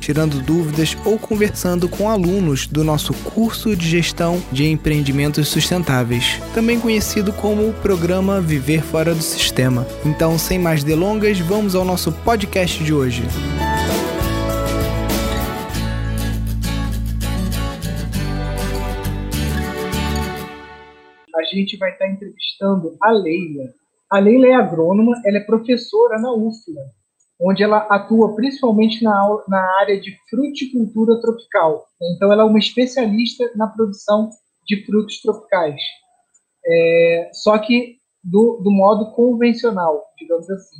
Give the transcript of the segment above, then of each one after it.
tirando dúvidas ou conversando com alunos do nosso curso de gestão de empreendimentos sustentáveis, também conhecido como o programa Viver Fora do Sistema. Então, sem mais delongas, vamos ao nosso podcast de hoje. A gente vai estar entrevistando a Leila. A Leila é agrônoma, ela é professora na UFLA, onde ela atua principalmente na, na área de fruticultura tropical. Então, ela é uma especialista na produção de frutos tropicais, é, só que do, do, modo convencional, digamos assim,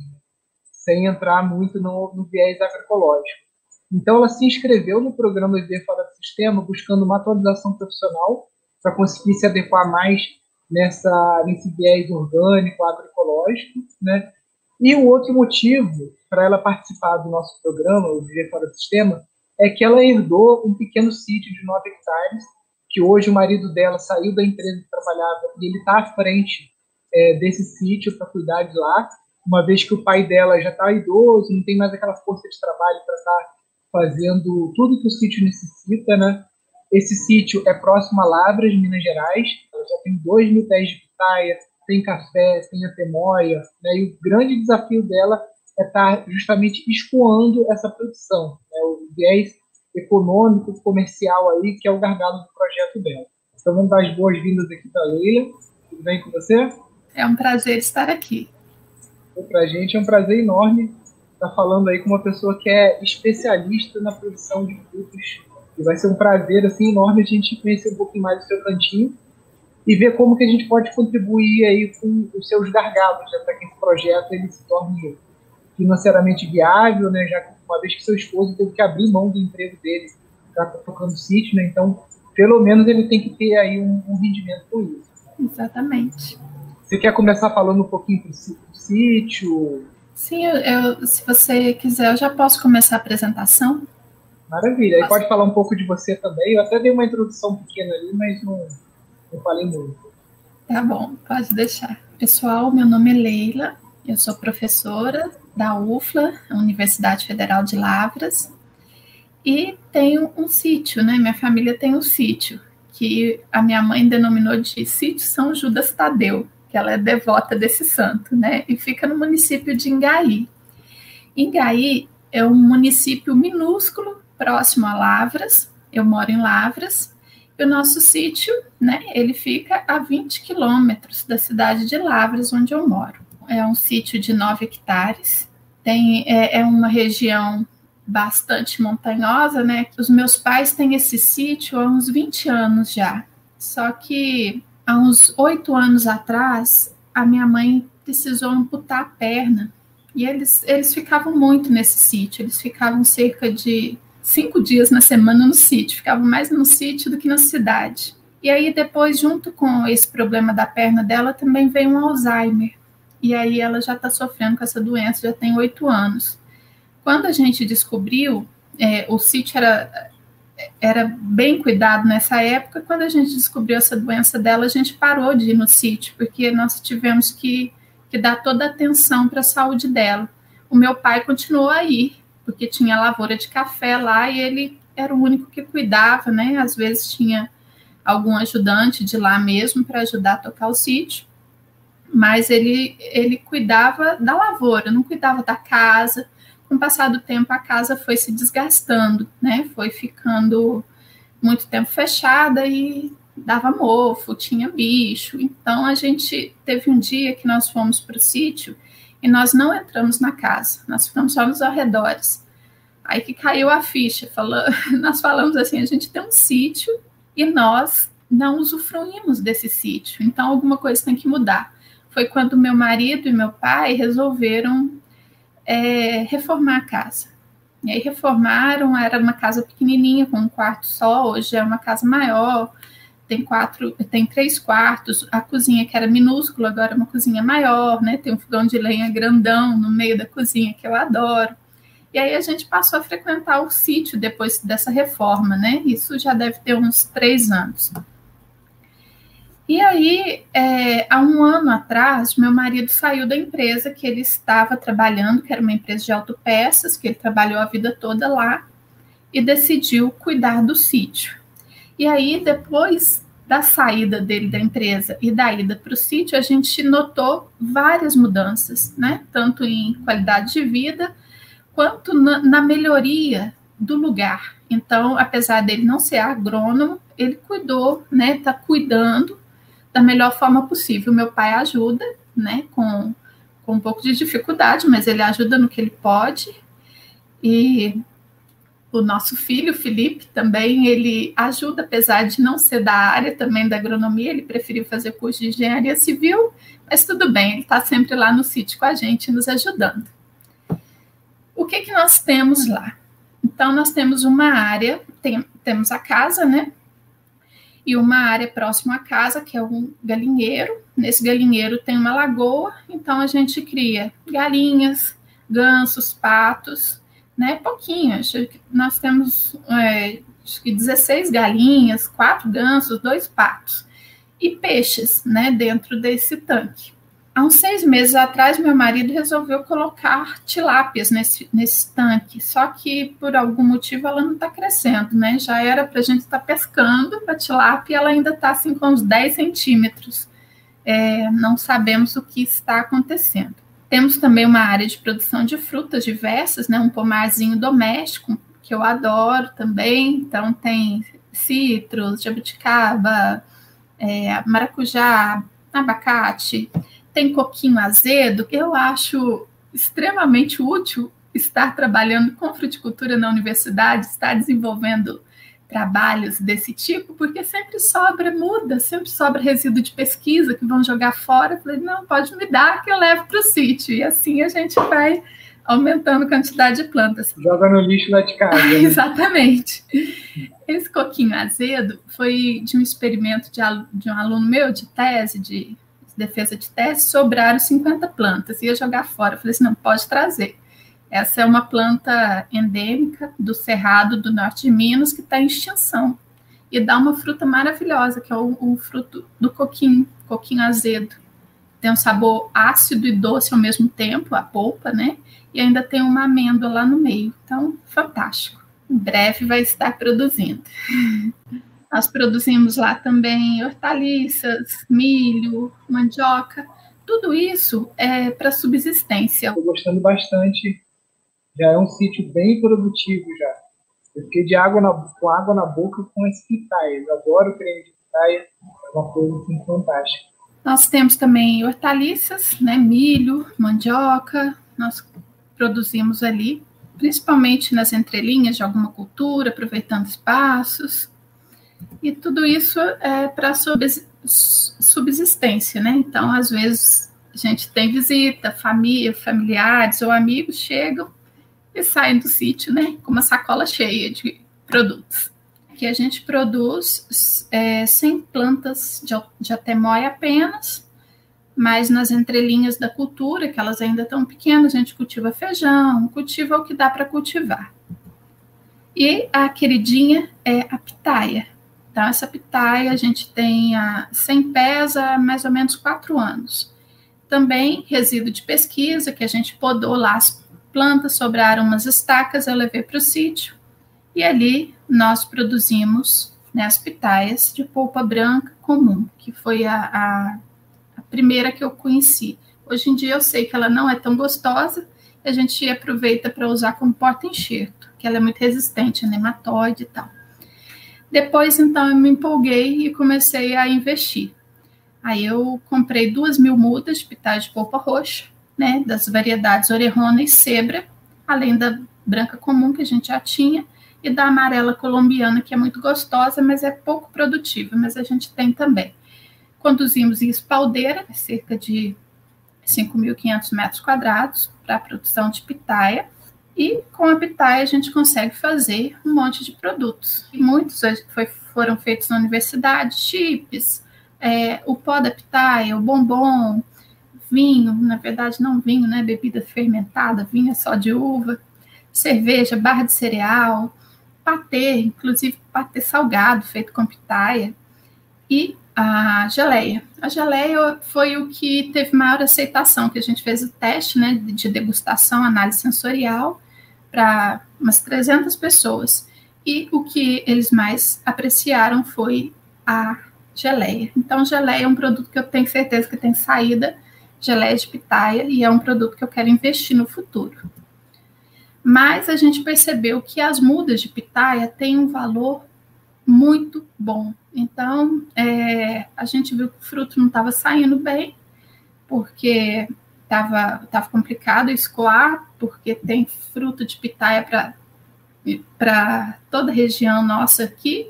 sem entrar muito no, no viés agroecológico. Então, ela se inscreveu no programa Viver Fora do Sistema, buscando uma atualização profissional para conseguir se adequar mais nessa, nesse viés orgânico, agroecológico, né? E o outro motivo para ela participar do nosso programa, o Viver Fora do Sistema, é que ela herdou um pequeno sítio de 9 hectares, que hoje o marido dela saiu da empresa que trabalhava e ele está à frente é, desse sítio para cuidar de lá, uma vez que o pai dela já está idoso, não tem mais aquela força de trabalho para estar tá fazendo tudo que o sítio necessita, né? Esse sítio é próximo a Lavras, Minas Gerais, ela já tem 2 mil pés de pitaia, tem café, tem a temoia, né? e o grande desafio dela é estar tá justamente escoando essa produção, né? o viés econômico, comercial aí, que é o gargalo do projeto dela. Então vamos dar as boas-vindas aqui para a Leila. Tudo bem com você? É um prazer estar aqui. Para a gente é um prazer enorme estar falando aí com uma pessoa que é especialista na produção de frutos. E vai ser um prazer assim, enorme a gente conhecer um pouquinho mais do seu cantinho e ver como que a gente pode contribuir aí com os seus gargalos, né, para que esse projeto ele se torne financeiramente viável, né, já que uma vez que seu esposo teve que abrir mão do emprego dele para estar tocando sítio, né, então pelo menos ele tem que ter aí um, um rendimento com isso. Exatamente. Você quer começar falando um pouquinho do sítio? Sim, eu, se você quiser, eu já posso começar a apresentação. Maravilha. Aí pode falar um pouco de você também. Eu até dei uma introdução pequena ali, mas não, eu falei muito. Tá bom, pode deixar. Pessoal, meu nome é Leila, eu sou professora da UFLA, Universidade Federal de Lavras, e tenho um sítio, né? Minha família tem um sítio, que a minha mãe denominou de Sítio São Judas Tadeu, que ela é devota desse santo, né? E fica no município de Ingaí. Ingaí é um município minúsculo, próximo a Lavras, eu moro em Lavras, o nosso sítio, né, ele fica a 20 quilômetros da cidade de Lavras, onde eu moro. É um sítio de 9 hectares, tem, é, é uma região bastante montanhosa, né? Os meus pais têm esse sítio há uns 20 anos já. Só que há uns oito anos atrás, a minha mãe precisou amputar a perna. E eles, eles ficavam muito nesse sítio, eles ficavam cerca de cinco dias na semana no sítio, ficava mais no sítio do que na cidade. E aí depois, junto com esse problema da perna dela, também veio um Alzheimer. E aí ela já está sofrendo com essa doença, já tem oito anos. Quando a gente descobriu, é, o sítio era, era bem cuidado nessa época, quando a gente descobriu essa doença dela, a gente parou de ir no sítio, porque nós tivemos que, que dar toda a atenção para a saúde dela. O meu pai continuou aí, porque tinha lavoura de café lá e ele era o único que cuidava, né? Às vezes tinha algum ajudante de lá mesmo para ajudar a tocar o sítio, mas ele ele cuidava da lavoura, não cuidava da casa. Com o passar do tempo, a casa foi se desgastando, né? Foi ficando muito tempo fechada e dava mofo, tinha bicho. Então a gente teve um dia que nós fomos para o sítio e nós não entramos na casa, nós ficamos só nos arredores. Aí que caiu a ficha, falou, nós falamos assim, a gente tem um sítio e nós não usufruímos desse sítio, então alguma coisa tem que mudar. Foi quando meu marido e meu pai resolveram é, reformar a casa. E aí reformaram, era uma casa pequenininha, com um quarto só, hoje é uma casa maior, tem quatro, tem três quartos, a cozinha que era minúscula, agora é uma cozinha maior, né? Tem um fogão de lenha grandão no meio da cozinha que eu adoro. E aí a gente passou a frequentar o sítio depois dessa reforma, né? Isso já deve ter uns três anos. E aí, é, há um ano atrás, meu marido saiu da empresa que ele estava trabalhando, que era uma empresa de autopeças, que ele trabalhou a vida toda lá, e decidiu cuidar do sítio. E aí, depois da saída dele da empresa e da ida para o sítio, a gente notou várias mudanças, né? Tanto em qualidade de vida, quanto na, na melhoria do lugar. Então, apesar dele não ser agrônomo, ele cuidou, né? Está cuidando da melhor forma possível. Meu pai ajuda, né? Com, com um pouco de dificuldade, mas ele ajuda no que ele pode. E o nosso filho, Felipe, também, ele ajuda, apesar de não ser da área também da agronomia, ele preferiu fazer curso de engenharia civil, mas tudo bem, ele está sempre lá no sítio com a gente, nos ajudando. O que, que nós temos lá? Então, nós temos uma área, tem, temos a casa, né? E uma área próxima à casa, que é um galinheiro. Nesse galinheiro tem uma lagoa, então a gente cria galinhas, gansos, patos, né? Pouquinho, acho que nós temos é, acho que 16 galinhas, quatro gansos, dois patos e peixes, né? Dentro desse tanque. Há uns seis meses atrás, meu marido resolveu colocar tilápias nesse, nesse tanque, só que por algum motivo ela não está crescendo, né? Já era para a gente estar tá pescando a tilápia e ela ainda está assim com uns 10 centímetros. É, não sabemos o que está acontecendo. Temos também uma área de produção de frutas diversas, né? Um pomarzinho doméstico, que eu adoro também. Então, tem citros, jabuticaba, é, maracujá, abacate tem coquinho azedo, eu acho extremamente útil estar trabalhando com fruticultura na universidade, estar desenvolvendo trabalhos desse tipo, porque sempre sobra muda, sempre sobra resíduo de pesquisa que vão jogar fora. Eu falei, não, pode me dar que eu levo para o sítio. E assim a gente vai aumentando a quantidade de plantas. Joga no lixo lá de casa. Né? Exatamente. Esse coquinho azedo foi de um experimento de, de um aluno meu de tese de defesa de teste, sobraram 50 plantas, ia jogar fora. Eu falei assim, não, pode trazer. Essa é uma planta endêmica do Cerrado do norte de Minas que está em extinção. E dá uma fruta maravilhosa, que é o, o fruto do coquinho, coquinho azedo. Tem um sabor ácido e doce ao mesmo tempo, a polpa, né? E ainda tem uma amêndoa lá no meio. Então, fantástico. Em breve vai estar produzindo. Nós produzimos lá também hortaliças, milho, mandioca, tudo isso é para subsistência. Estou gostando bastante. Já é um sítio bem produtivo já. Eu fiquei de água na, com água na boca com as pitaias. Adoro creme de pitaia, é uma coisa assim, fantástica. Nós temos também hortaliças, né, milho, mandioca. Nós produzimos ali, principalmente nas entrelinhas de alguma cultura, aproveitando espaços. E tudo isso é para subsistência, né? Então, às vezes, a gente tem visita, família, familiares ou amigos chegam e saem do sítio, né? Com uma sacola cheia de produtos. Aqui a gente produz é, 100 plantas de, de atemóia apenas, mas nas entrelinhas da cultura, que elas ainda estão pequenas, a gente cultiva feijão, cultiva o que dá para cultivar. E a queridinha é a pitaia, então, essa pitaia a gente tem a 100 pés há mais ou menos quatro anos. Também resíduo de pesquisa, que a gente podou lá as plantas, sobraram umas estacas, eu levei para o sítio. E ali nós produzimos né, as pitaias de polpa branca comum, que foi a, a, a primeira que eu conheci. Hoje em dia eu sei que ela não é tão gostosa, a gente aproveita para usar como porta-enxerto, que ela é muito resistente a nematóide e tal. Depois, então, eu me empolguei e comecei a investir. Aí eu comprei duas mil mudas de pitais de polpa roxa, né, das variedades Orejona e Cebra, além da branca comum que a gente já tinha, e da amarela colombiana, que é muito gostosa, mas é pouco produtiva, mas a gente tem também. Conduzimos em espaldeira, cerca de 5.500 metros quadrados, para a produção de pitaia. E com a pitaia a gente consegue fazer um monte de produtos. E muitos foi, foram feitos na universidade, chips, é, o pó da pitaia, o bombom, vinho, na verdade não vinho, né? Bebida fermentada, vinho é só de uva, cerveja, barra de cereal, patê, inclusive patê salgado feito com pitaia e a geleia. A geleia foi o que teve maior aceitação, que a gente fez o teste, né, de degustação, análise sensorial para umas 300 pessoas. E o que eles mais apreciaram foi a geleia. Então, geleia é um produto que eu tenho certeza que tem saída, geleia de pitaia, e é um produto que eu quero investir no futuro. Mas a gente percebeu que as mudas de pitaia têm um valor muito bom. Então, é, a gente viu que o fruto não estava saindo bem, porque estava tava complicado escoar, porque tem fruto de pitaia para toda a região nossa aqui,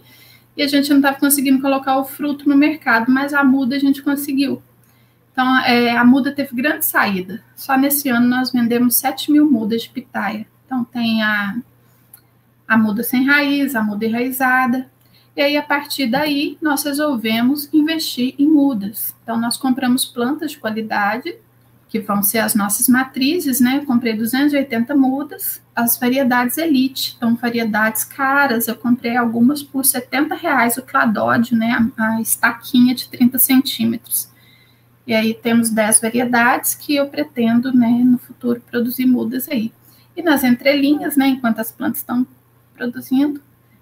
e a gente não estava conseguindo colocar o fruto no mercado, mas a muda a gente conseguiu. Então, é, a muda teve grande saída. Só nesse ano nós vendemos 7 mil mudas de pitaia. Então, tem a, a muda sem raiz, a muda enraizada. E aí, a partir daí, nós resolvemos investir em mudas. Então, nós compramos plantas de qualidade que vão ser as nossas matrizes, né? Eu comprei 280 mudas, as variedades elite, então variedades caras, eu comprei algumas por 70 reais o cladódio, né? A, a estaquinha de 30 centímetros. E aí temos 10 variedades que eu pretendo, né, no futuro produzir mudas aí. E nas entrelinhas, né, enquanto as plantas estão produzindo,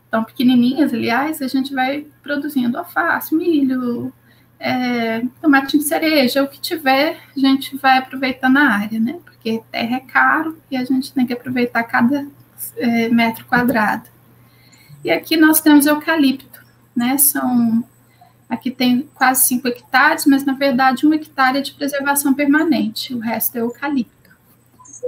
estão pequenininhas, aliás, a gente vai produzindo alface, milho, é, tomate de cereja, o que tiver, a gente vai aproveitar na área, né? Porque terra é caro e a gente tem que aproveitar cada é, metro quadrado. E aqui nós temos eucalipto, né? São aqui tem quase 5 hectares, mas na verdade um hectare é de preservação permanente, o resto é eucalipto.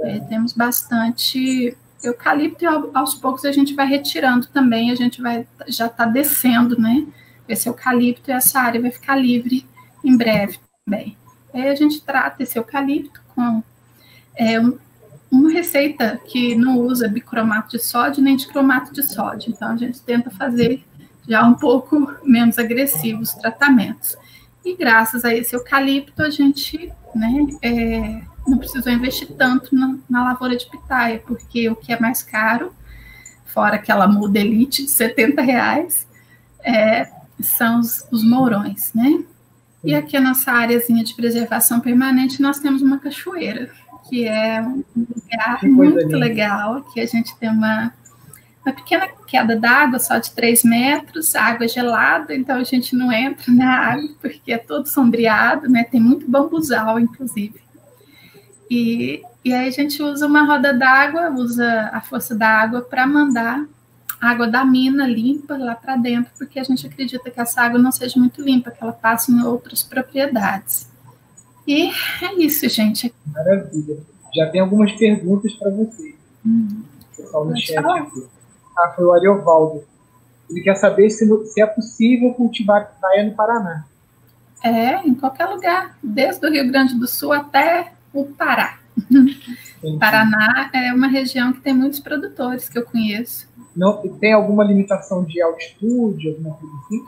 É, temos bastante eucalipto e aos poucos a gente vai retirando também, a gente vai já está descendo, né? esse eucalipto e essa área vai ficar livre em breve também. Aí a gente trata esse eucalipto com é, um, uma receita que não usa bicromato de sódio nem de cromato de sódio, então a gente tenta fazer já um pouco menos agressivos os tratamentos. E graças a esse eucalipto, a gente né, é, não precisou investir tanto na, na, lavoura de pitaia, porque o que é mais caro, fora aquela muda elite de 70 reais, é, são os, os mourões, né? E aqui a nossa áreazinha de preservação permanente, nós temos uma cachoeira, que é um lugar muito legal, que a gente tem uma, uma pequena queda d'água, só de 3 metros, água gelada, então a gente não entra na água, porque é todo sombreado, né? Tem muito bambuzal, inclusive. E, e aí a gente usa uma roda d'água, usa a força da água para mandar água da mina limpa lá para dentro, porque a gente acredita que essa água não seja muito limpa, que ela passe em outras propriedades. E é isso, gente. Maravilha. Já tem algumas perguntas para você. Hum. Pessoal no chat aqui. Ah, foi o Ariovaldo. Ele quer saber se, se é possível cultivar praia no Paraná. É, em qualquer lugar, desde o Rio Grande do Sul até o Pará. Paraná é uma região que tem muitos produtores que eu conheço. Não, tem alguma limitação de altitude, alguma coisa assim?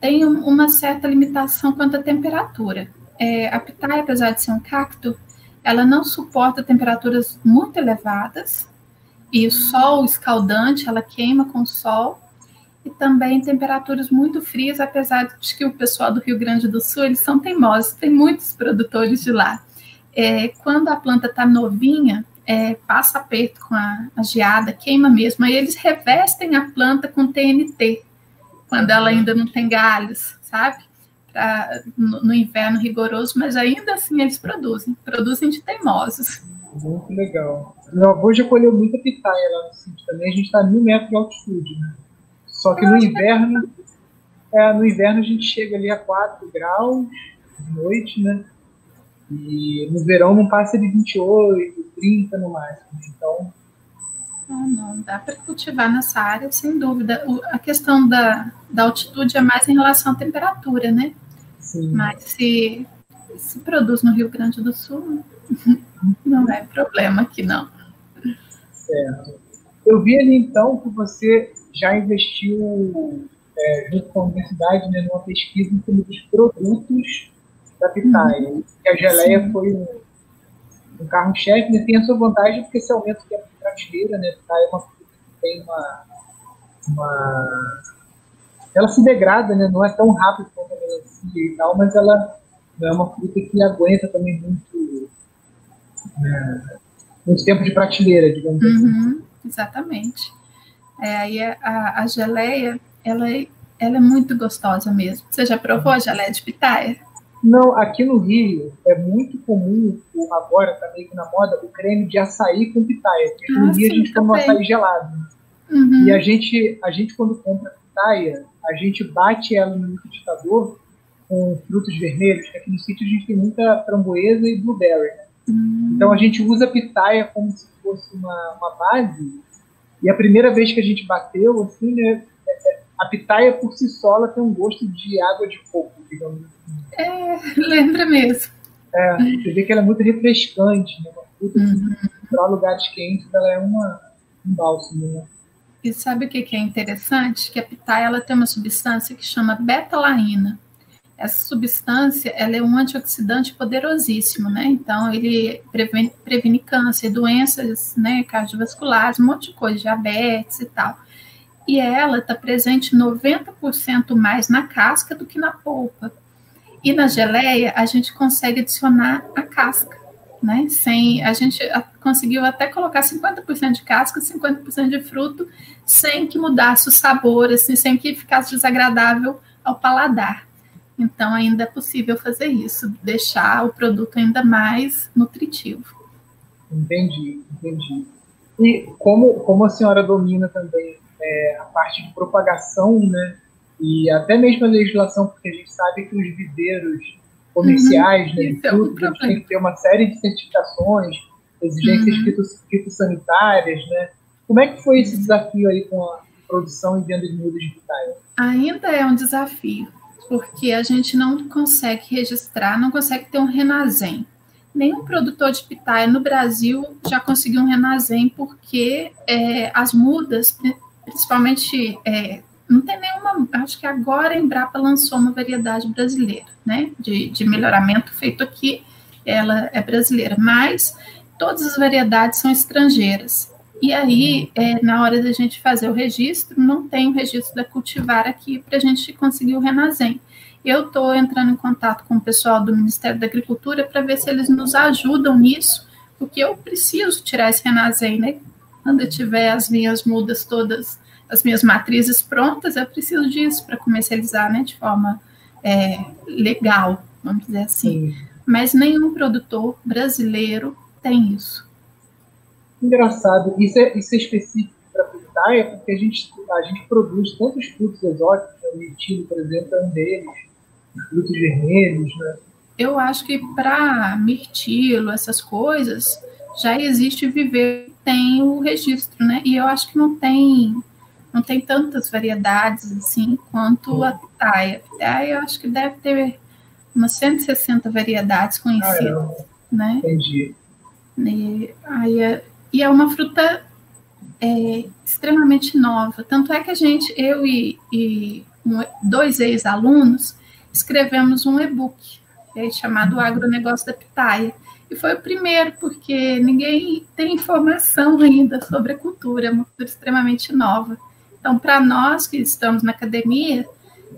Tem uma certa limitação quanto à temperatura. É, a pitaia, apesar de ser um cacto, ela não suporta temperaturas muito elevadas e o sol escaldante, ela queima com o sol e também temperaturas muito frias, apesar de que o pessoal do Rio Grande do Sul, eles são teimosos, tem muitos produtores de lá. É, quando a planta está novinha, é, passa aperto com a, a, geada, queima mesmo. Aí eles revestem a planta com TNT, quando ela ainda não tem galhos, sabe? Pra, no, no, inverno rigoroso, mas ainda assim eles produzem, produzem de teimosos. Muito legal. Meu avô já colheu muita pitaia lá no sítio também, a gente está a mil metros de altitude, né? Só que no inverno, é, no inverno a gente chega ali a 4 graus de noite, né? E no verão não passa de 28, 30 no máximo. Então. Ah, não, dá para cultivar nessa área, sem dúvida. O, a questão da, da altitude é mais em relação à temperatura, né? Sim. Mas se, se produz no Rio Grande do Sul, não é problema aqui, não. Certo. Eu vi ali então que você já investiu é, junto com a universidade né, numa pesquisa em cima dos produtos da pitaia. Uhum. A geleia Sim. foi um, um carro-chefe, né? tem a sua vantagem porque esse aumento que é prateleira, né? Pitaia é uma fruta que tem uma, uma... Ela se degrada, né? Não é tão rápido quanto a melancia e tal, mas ela é uma fruta que aguenta também muito... Né, muito tempo de prateleira, digamos assim. uhum, assim. Exatamente. É, aí a, a geleia, ela, é, ela é muito gostosa mesmo. Você já provou a geleia de pitaia? Não, aqui no Rio é muito comum, agora tá meio que na moda, o creme de açaí com pitaia. Porque ah, no Rio sim, a gente toma açaí gelado. Uhum. E a gente, a gente, quando compra pitaia, a gente bate ela no liquidificador com frutos vermelhos, que aqui no sítio a gente tem muita framboesa e blueberry. Uhum. Então a gente usa pitaia como se fosse uma, uma base e a primeira vez que a gente bateu, assim, né, a pitaia por si só ela tem um gosto de água de coco, digamos assim. É, lembra mesmo. É, você vê que ela é muito refrescante, né? Uma fruta uhum. para lugares quentes, ela é uma, um bálsamo, né? E sabe o que é interessante? Que a pitaia ela tem uma substância que chama betalaína. Essa substância ela é um antioxidante poderosíssimo, né? Então, ele previne, previne câncer, doenças né, cardiovasculares, um monte de coisa, diabetes e tal. E ela está presente 90% mais na casca do que na polpa. E na geleia, a gente consegue adicionar a casca, né? Sem, a gente conseguiu até colocar 50% de casca, 50% de fruto, sem que mudasse o sabor, assim, sem que ficasse desagradável ao paladar. Então, ainda é possível fazer isso, deixar o produto ainda mais nutritivo. Entendi, entendi. E como, como a senhora domina também é, a parte de propagação, né? E até mesmo a legislação, porque a gente sabe que os viveiros comerciais, uhum, né, é tudo, eles têm que ter uma série de certificações, exigências uhum. fitossanitárias, né? Como é que foi esse desafio aí com a produção e venda de mudas de pitaia? Ainda é um desafio, porque a gente não consegue registrar, não consegue ter um renazem. Nenhum produtor de pitaia no Brasil já conseguiu um renazem, porque é, as mudas, principalmente, é, não tem nenhuma. Acho que agora a Embrapa lançou uma variedade brasileira, né, de, de melhoramento feito aqui, ela é brasileira, mas todas as variedades são estrangeiras. E aí, é, na hora da gente fazer o registro, não tem o registro da cultivar aqui para a gente conseguir o Renazem. Eu estou entrando em contato com o pessoal do Ministério da Agricultura para ver se eles nos ajudam nisso, porque eu preciso tirar esse Renazem, né? Quando eu tiver as minhas mudas todas, as minhas matrizes prontas, eu preciso disso para comercializar, né? De forma é, legal, vamos dizer assim. Sim. Mas nenhum produtor brasileiro tem isso. Engraçado. Isso é, isso é específico para a pitaia, porque a gente, a gente produz tantos frutos exóticos, né? o mirtilo, por exemplo, é um deles, os frutos vermelhos, né? Eu acho que para mirtilo, essas coisas, já existe viver, tem o registro, né? E eu acho que não tem não tem tantas variedades assim quanto a pitaia. A pitaia eu acho que deve ter umas 160 variedades conhecidas, ah, é. né? Entendi. E, aí é, e é uma fruta é, extremamente nova. Tanto é que a gente, eu e, e um, dois ex-alunos, escrevemos um e-book é, chamado uhum. Agronegócio da Pitaia. E foi o primeiro, porque ninguém tem informação ainda sobre a cultura, é uma cultura extremamente nova. Então, para nós que estamos na academia,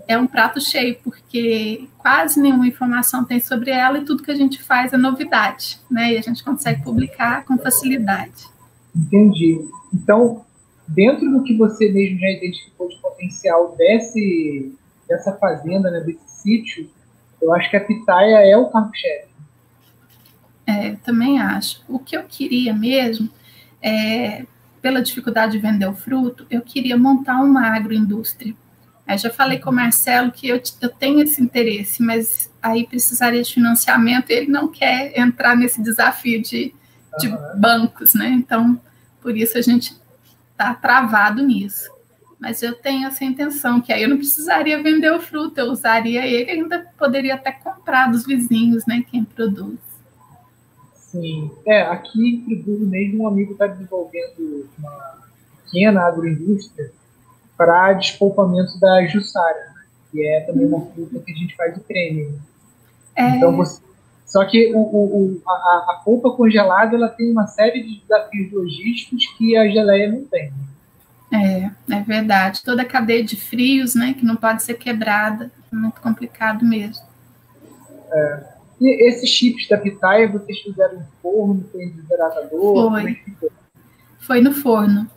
é um prato cheio, porque quase nenhuma informação tem sobre ela e tudo que a gente faz é novidade, né? E a gente consegue publicar com facilidade. Entendi. Então, dentro do que você mesmo já identificou de potencial desse, dessa fazenda, né, desse sítio, eu acho que a pitaia é o carro-chefe. É, também acho. O que eu queria mesmo é, pela dificuldade de vender o fruto, eu queria montar uma agroindústria Aí já falei com o Marcelo que eu, eu tenho esse interesse, mas aí precisaria de financiamento e ele não quer entrar nesse desafio de, de uhum. bancos, né? Então, por isso a gente está travado nisso. Mas eu tenho essa intenção, que aí eu não precisaria vender o fruto, eu usaria ele e ainda poderia até comprar dos vizinhos, né? Quem produz. Sim. É, aqui em Friburgo mesmo um amigo está desenvolvendo uma pequena agroindústria para despolpamento da Jussara, né? que é também uma fruta que a gente faz o creme. É. Então você, só que o, o, a, a polpa congelada ela tem uma série de desafios logísticos que a geleia não tem. É, é verdade. Toda a cadeia de frios, né, que não pode ser quebrada, é muito complicado mesmo. É. E esses chips da pitaia vocês fizeram no forno, foi em desidratador? Foi. É foi no forno.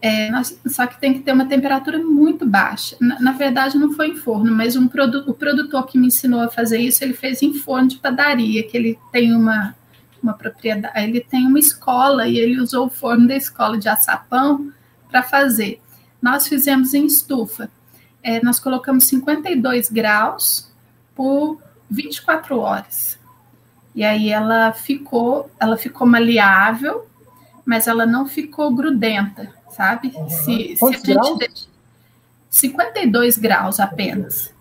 É, nós, só que tem que ter uma temperatura muito baixa. Na, na verdade, não foi em forno, mas um produ o produtor que me ensinou a fazer isso, ele fez em forno de padaria, que ele tem uma, uma propriedade, ele tem uma escola e ele usou o forno da escola de açapão para fazer. Nós fizemos em estufa. É, nós colocamos 52 graus por 24 horas. E aí ela ficou, ela ficou maleável, mas ela não ficou grudenta sabe? Uhum. Se, se a gente graus? Deixa 52 graus apenas.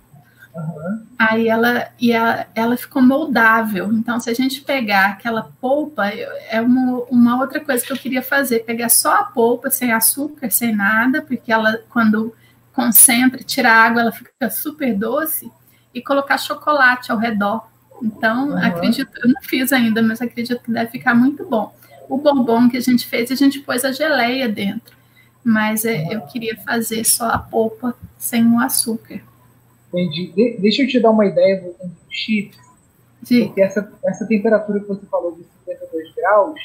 Uhum. Aí ela, e ela, ela ficou moldável. Então, se a gente pegar aquela polpa, é uma, uma outra coisa que eu queria fazer: pegar só a polpa, sem açúcar, sem nada, porque ela, quando concentra, tira a água, ela fica super doce, e colocar chocolate ao redor. Então, uhum. acredito, eu não fiz ainda, mas acredito que deve ficar muito bom. O bombom que a gente fez, a gente pôs a geleia dentro mas é, eu queria fazer só a polpa sem o açúcar. Entendi. De deixa eu te dar uma ideia voltando do chips. Porque essa, essa temperatura que você falou de 52 graus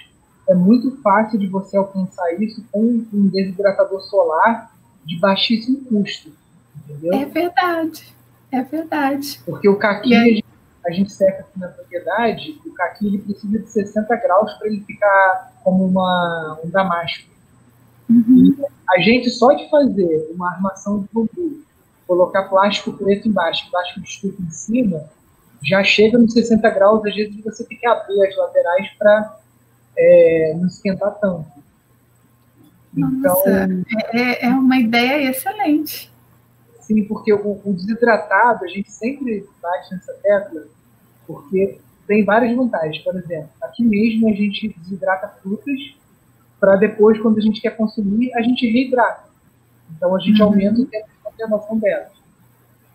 é muito fácil de você alcançar isso com um desidratador solar de baixíssimo custo. Entendeu? É verdade. É verdade. Porque o caqui aí... a gente seca aqui na propriedade, o caqui ele precisa de 60 graus para ele ficar como uma, um damasco. Uhum. A gente só de fazer uma armação de bambu, colocar plástico preto embaixo, plástico de estufa em cima, já chega nos 60 graus, às vezes você tem que abrir as laterais para é, não esquentar tanto. Então, Nossa, é, é uma ideia excelente. Sim, porque o, o desidratado, a gente sempre bate nessa tecla, porque tem várias vantagens. Por exemplo, aqui mesmo a gente desidrata frutas para depois, quando a gente quer consumir, a gente reidrata. Então a gente uhum. aumenta o tempo de conservação dela.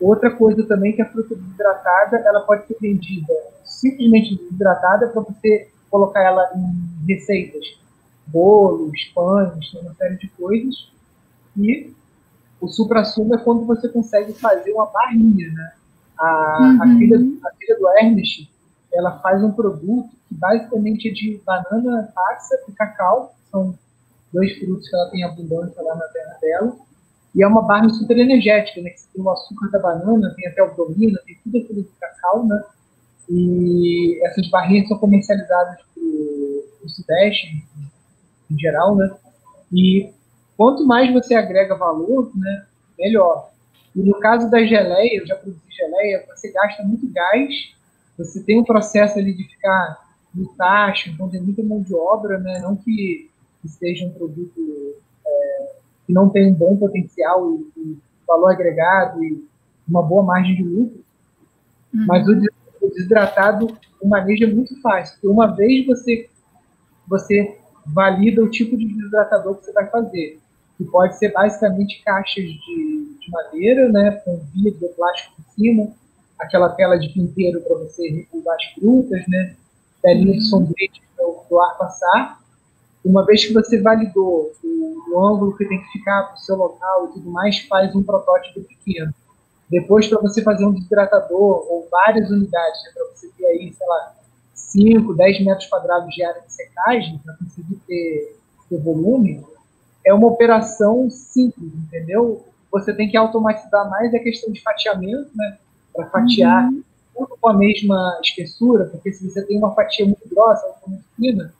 Outra coisa também que a fruta desidratada, ela pode ser vendida simplesmente desidratada para você colocar ela em receitas, bolos, pães, uma série de coisas. E o supra-sumo é quando você consegue fazer uma barrinha, né? A, uhum. a, filha, a filha do Ernest, ela faz um produto que basicamente é de banana passa e cacau, são dois frutos que ela tem abundância lá na terra dela. E é uma barra super energética, né? Que tem o açúcar da banana, tem até o domina, tem tudo aquilo de cacau, né? E essas barrinhas são comercializadas para o Sudeste, em, em geral, né? E quanto mais você agrega valor, né, melhor. E no caso da geleia, eu já produzi geleia, você gasta muito gás, você tem um processo ali de ficar no tacho, então tem muita mão de obra, né? Não que que seja um produto é, que não tem um bom potencial e, e, valor agregado e uma boa margem de lucro, uhum. mas o, desidratado, o manejo é muito fácil. Porque uma vez você, você valida o tipo de desidratador que você vai fazer, que pode ser basicamente caixas de, de madeira, né, com vidro, plástico em cima, aquela tela de pinteiro para você recuar as frutas, né, telinha de uhum. sombrite para o ar passar, uma vez que você validou o, o ângulo que tem que ficar para o seu local e tudo mais, faz um protótipo pequeno. Depois, para você fazer um desidratador ou várias unidades, né, para você ter aí, sei lá, 5, 10 metros quadrados de área de secagem, para conseguir ter, ter volume, é uma operação simples, entendeu? Você tem que automatizar mais a questão de fatiamento, né? Para fatiar uhum. tudo com a mesma espessura, porque se você tem uma fatia muito grossa ou muito fina,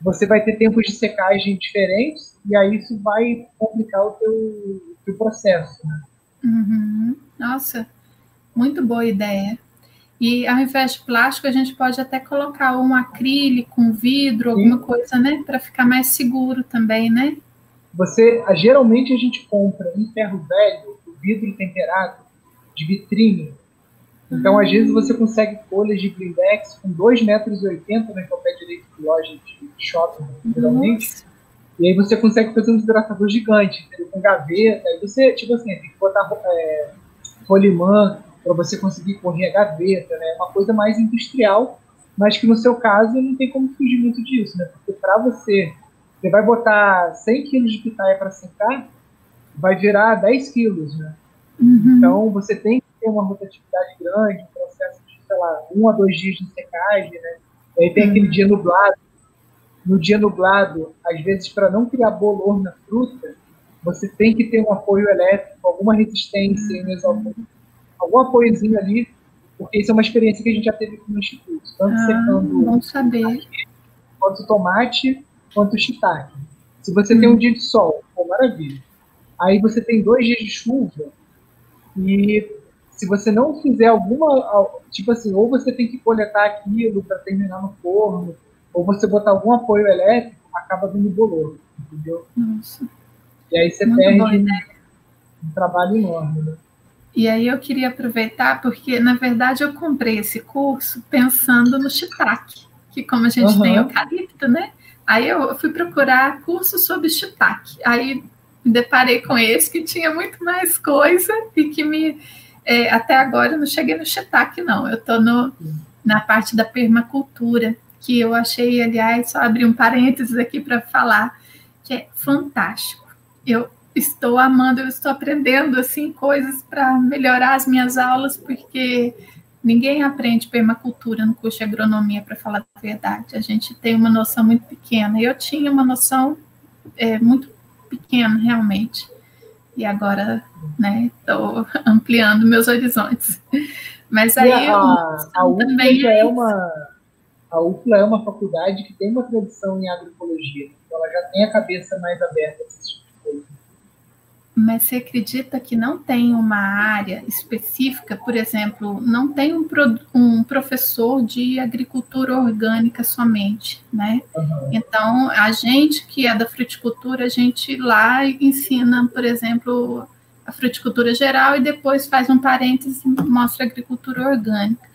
você vai ter tempos de secagem diferentes e aí isso vai complicar o teu, teu processo. Né? Uhum. Nossa, muito boa ideia. E ao invés de plástico, a gente pode até colocar um acrílico, um vidro, alguma Sim. coisa, né? Para ficar mais seguro também, né? Você, geralmente a gente compra em ferro velho, o vidro temperado de vitrine. Então, às vezes, você consegue folhas de blindex com 2,80 metros, né, que é o pé direito loja de shopping, geralmente. E aí você consegue fazer um desidratador gigante, entendeu? com gaveta. Aí você, tipo assim, tem que botar é, polimã para você conseguir correr a gaveta, né? Uma coisa mais industrial, mas que no seu caso não tem como fugir muito disso, né? Porque para você, você vai botar 100 quilos de pitaia para secar, vai virar 10 quilos, né? Uhum. Então você tem que ter uma rotatividade grande, um processo de, sei lá, um a dois dias de secagem, né? E aí tem uhum. aquele dia nublado. No dia nublado, às vezes, para não criar bolor na fruta, você tem que ter um apoio elétrico, alguma resistência uhum. algum apoiozinho ali, porque isso é uma experiência que a gente já teve aqui no Instituto. Tanto ah, secando bom saber. quanto tomate, quanto shiitake. Se você tem um uhum. dia de sol, pô, maravilha. Aí você tem dois dias de chuva, e se você não fizer alguma, tipo assim, ou você tem que coletar aquilo para terminar no forno, ou você botar algum apoio elétrico, acaba vindo bolor, entendeu? Nossa. E aí você Muito perde um, um, trabalho enorme, né? E aí eu queria aproveitar, porque na verdade eu comprei esse curso pensando no shiitake, que como a gente uhum. tem eucalipto, né? Aí eu fui procurar curso sobre shiitake. Aí me deparei com esse que tinha muito mais coisa e que me é, até agora eu não cheguei no shiitake não. Eu estou na parte da permacultura que eu achei, aliás, só abrir um parênteses aqui para falar que é fantástico. Eu estou amando, eu estou aprendendo assim coisas para melhorar as minhas aulas porque ninguém aprende permacultura no curso de agronomia para falar a verdade. A gente tem uma noção muito pequena. Eu tinha uma noção é, muito pequeno, realmente. E agora, né, estou ampliando meus horizontes. Mas aí a, a UFLA também é, é uma a UFLA é uma faculdade que tem uma tradição em agroecologia. Então ela já tem a cabeça mais aberta mas você acredita que não tem uma área específica, por exemplo, não tem um, pro, um professor de agricultura orgânica somente, né? Uhum. Então, a gente que é da fruticultura, a gente lá ensina, por exemplo, a fruticultura geral e depois faz um parêntese e mostra a agricultura orgânica.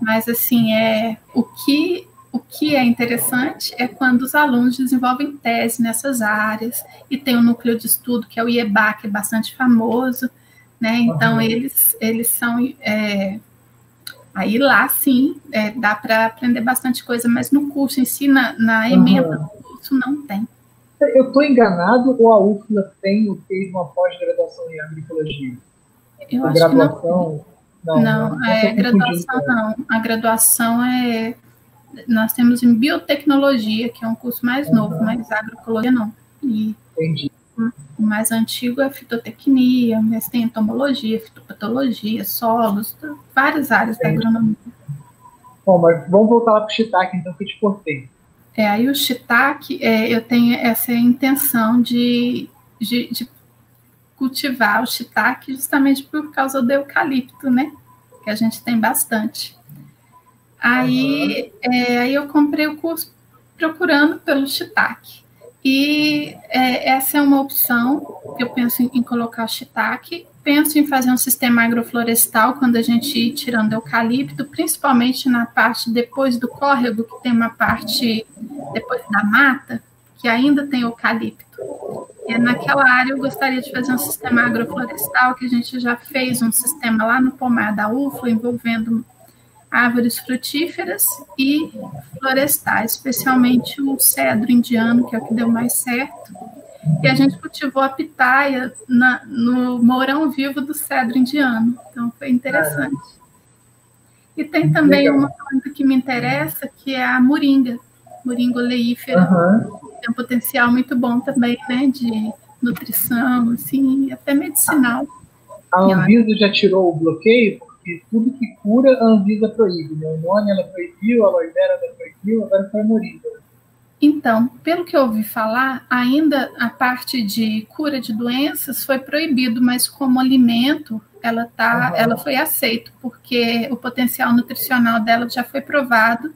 Mas, assim, é o que o que é interessante é quando os alunos desenvolvem tese nessas áreas e tem um núcleo de estudo que é o IEBA, que é bastante famoso, né? Então uhum. eles eles são é, aí lá sim é, dá para aprender bastante coisa, mas no curso em si na, na emenda uhum. do curso não tem. Eu estou enganado ou a UFLA tem ou teve uma pós-graduação em agroecologia? Eu a acho graduação, que não. Não, não, não é graduação não. A graduação é nós temos em biotecnologia, que é um curso mais novo, mas agroecologia não. E Entendi. O mais antigo é fitotecnia, mas tem entomologia, fitopatologia, solos, várias áreas Entendi. da agronomia. Bom, mas vamos voltar lá para o shiitake, então, que eu te cortei. É, aí o shiitake, é, eu tenho essa intenção de, de, de cultivar o shiitake justamente por causa do eucalipto, né? Que a gente tem bastante. Aí, é, aí eu comprei o curso procurando pelo shiitake. E é, essa é uma opção, eu penso em, em colocar o shiitake, penso em fazer um sistema agroflorestal quando a gente ir tirando eucalipto, principalmente na parte depois do córrego, que tem uma parte depois da mata, que ainda tem eucalipto. E naquela área eu gostaria de fazer um sistema agroflorestal, que a gente já fez um sistema lá no pomar da UFLA, envolvendo árvores frutíferas e florestais, especialmente o cedro indiano, que é o que deu mais certo. E a gente cultivou a pitaia na, no mourão vivo do cedro indiano. Então foi interessante. E tem também Legal. uma planta que me interessa, que é a moringa, moringa oleífera. Uhum. Tem um potencial muito bom também, né, de nutrição, assim, até medicinal. A Anvisa já tirou o bloqueio? Porque tudo que cura a Anvisa proíbe. Né? O nome ela proibiu, a aloe vera ela proibiu, agora foi a moringa. Então, pelo que eu ouvi falar, ainda a parte de cura de doenças foi proibido, mas como alimento ela tá, uhum. ela foi aceita porque o potencial nutricional dela já foi provado,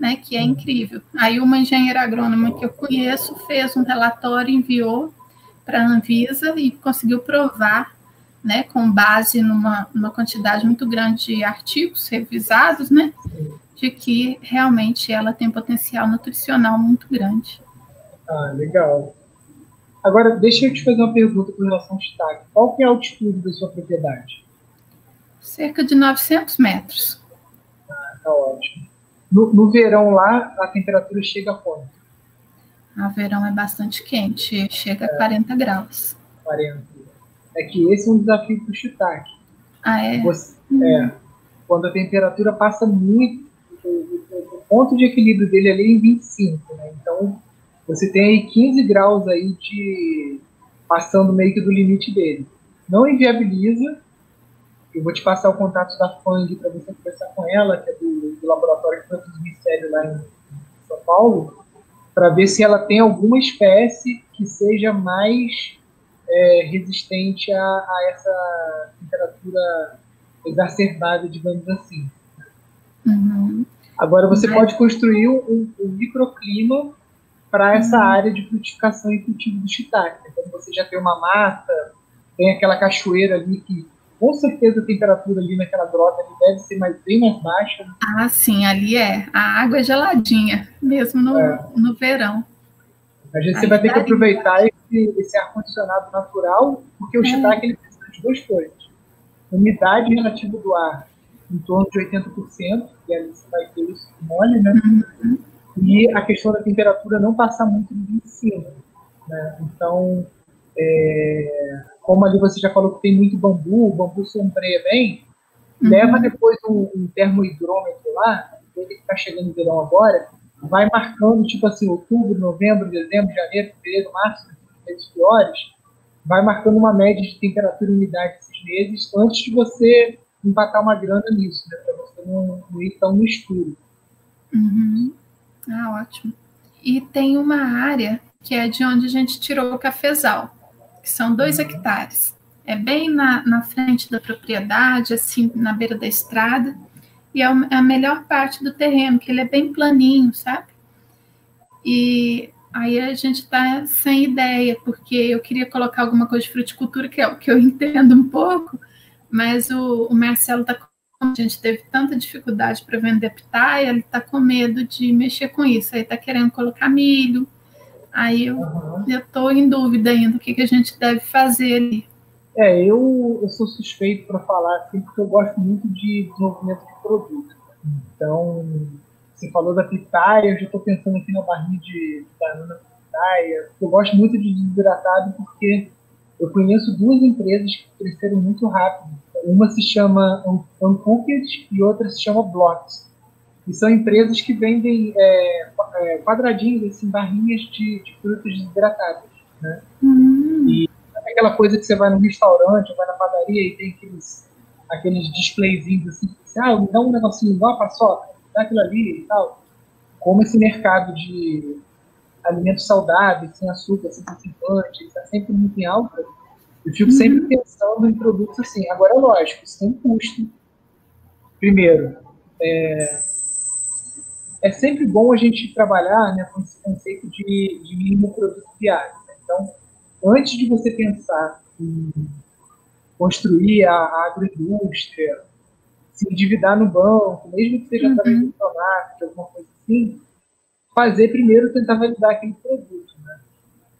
né, que é incrível. Aí uma engenheira agrônoma que eu conheço fez um relatório, enviou para a Anvisa e conseguiu provar né, com base numa, numa quantidade muito grande de artigos revisados, né, de que realmente ela tem potencial nutricional muito grande. Ah, legal. Agora, deixa eu te fazer uma pergunta com relação ao shiitake. Qual que é a altitude da sua propriedade? Cerca de 900 metros. Ah, tá ótimo. No, no verão lá, a temperatura chega a quanto? A verão é bastante quente, chega a 40 é. graus. 40. É que esse é um desafio para o shiitake. Ah, é? Você, hum. É. Quando a temperatura passa muito, o, ponto de equilíbrio dele ali é em 25, né? Então, você tem aí 15 graus aí de passando meio que do limite dele. Não inviabiliza. Eu vou te passar o contato da FANG para você conversar com ela, que é do, do laboratório de produtos Mistério lá em São Paulo, para ver se ela tem alguma espécie que seja mais é, resistente a, a, essa temperatura exacerbada, digamos assim. Uhum. Agora, você Mas... pode construir um, um microclima para essa uhum. área de frutificação e cultivo do shiitake. Então, você já tem uma mata, tem aquela cachoeira ali que, com certeza, a temperatura ali naquela grota ali deve ser mais, bem mais baixa. Né? Ah, sim, ali é. A água é geladinha, mesmo no, é. no verão. A gente você vai ter que aproveitar esse, esse ar-condicionado natural, porque o é. shiitake ele precisa de duas coisas. Umidade relativa do ar em torno de 80%, e aí você vai ter isso mole, né? Uhum e a questão da temperatura não passar muito de 25. Né? Então, é, como ali você já falou que tem muito bambu, o bambu sombreia bem, uhum. leva depois um, um termohidrômetro lá, ele que está chegando no verão agora, vai marcando, tipo assim, outubro, novembro, dezembro, janeiro, fevereiro, março, meses piores, vai marcando uma média de temperatura e umidade desses meses antes de você empatar uma grana nisso, né, para você não, não ir tão no escuro. Uhum. Ah, ótimo. E tem uma área que é de onde a gente tirou o cafezal, que são dois hectares. É bem na, na frente da propriedade, assim, na beira da estrada. E é, é a melhor parte do terreno, que ele é bem planinho, sabe? E aí a gente está sem ideia, porque eu queria colocar alguma coisa de fruticultura, que é o que eu entendo um pouco, mas o, o Marcelo está a gente teve tanta dificuldade para vender pitaia, ele está com medo de mexer com isso. Aí está querendo colocar milho. Aí eu uhum. estou em dúvida ainda o que, que a gente deve fazer ali. É, eu, eu sou suspeito para falar assim, porque eu gosto muito de desenvolvimento de produto. Então, você falou da pitaia, eu já estou pensando aqui na barrinha de banana pitaia. Eu gosto muito de desidratado porque eu conheço duas empresas que cresceram muito rápido uma se chama Uncooked e outra se chama Blocks. E são empresas que vendem é, é, quadradinhos, assim, barrinhas de, de frutas desidratadas. Né? Hum. E é aquela coisa que você vai no restaurante, vai na padaria e tem aqueles, aqueles displayzinhos assim, que ah, me dá um negocinho igual a paçoca, dá aquilo ali e tal. Como esse mercado de alimentos saudáveis, sem açúcar, sem conservante, está sempre muito em alta, eu fico uhum. sempre pensando em produtos assim. Agora, é lógico, isso tem um custo. Primeiro, é, é sempre bom a gente trabalhar né, com esse conceito de, de mínimo produto diário. Né? Então, antes de você pensar em construir a, a agroindústria, se endividar no banco, mesmo que seja através uhum. do Pronac, alguma coisa assim, fazer primeiro tentar validar aquele produto.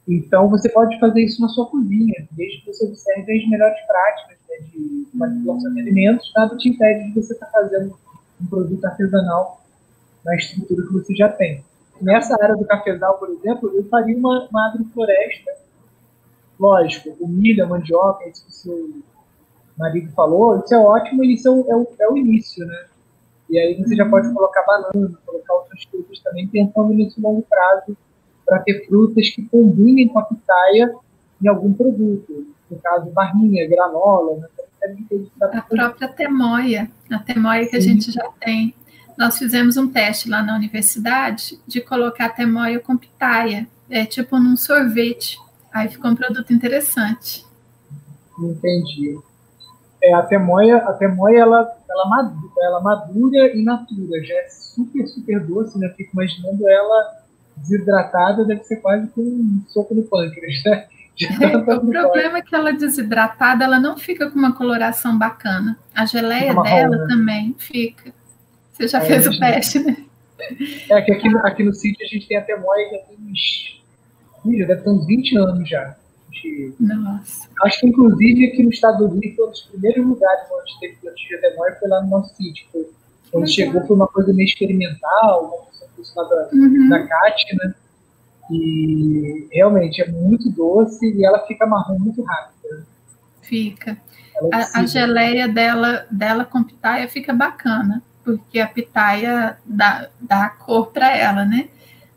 Então, você pode fazer isso na sua cozinha, desde que você observe as melhores práticas né, de manipulação de alimentos, nada te impede de você estar tá fazendo um produto artesanal na estrutura que você já tem. Nessa área do cafezal, por exemplo, eu faria uma, uma agrofloresta. Lógico, o milho, a mandioca, isso que o seu marido falou, isso é ótimo isso é o, é o, é o início, né? E aí você já pode colocar banana, colocar outras frutas também, pensando nesse longo prazo para ter frutas que combinem com a pitaia em algum produto. No caso, barrinha, granola. Né? A própria temoia, a temoia que Sim. a gente já tem. Nós fizemos um teste lá na universidade de colocar temoia com pitaia, é tipo num sorvete. Aí ficou um produto interessante. Entendi. É, a temoia, a temoia ela, ela, madura, ela madura e natura, já é super, super doce, né? Fico imaginando ela desidratada deve ser quase com um soco no pâncreas, né? É, o problema é que ela desidratada, ela não fica com uma coloração bacana. A geleia dela né? também fica. Você já fez o teste, né? É que aqui, aqui no sítio a gente tem até moia que tem uns. deve ter uns 20 anos já. Gente, Nossa. Acho que inclusive aqui no estado do Rio foi um dos primeiros lugares onde teve plantio de atemoia foi lá no nosso sítio. Foi, quando chegou foi uma coisa meio experimental, uma coisa da, uhum. da Kátia, né? E realmente é muito doce e ela fica marrom muito rápido. Fica. É a, a, geleia dela, dela com pitaia fica bacana, porque a pitaia dá, dá cor para ela, né?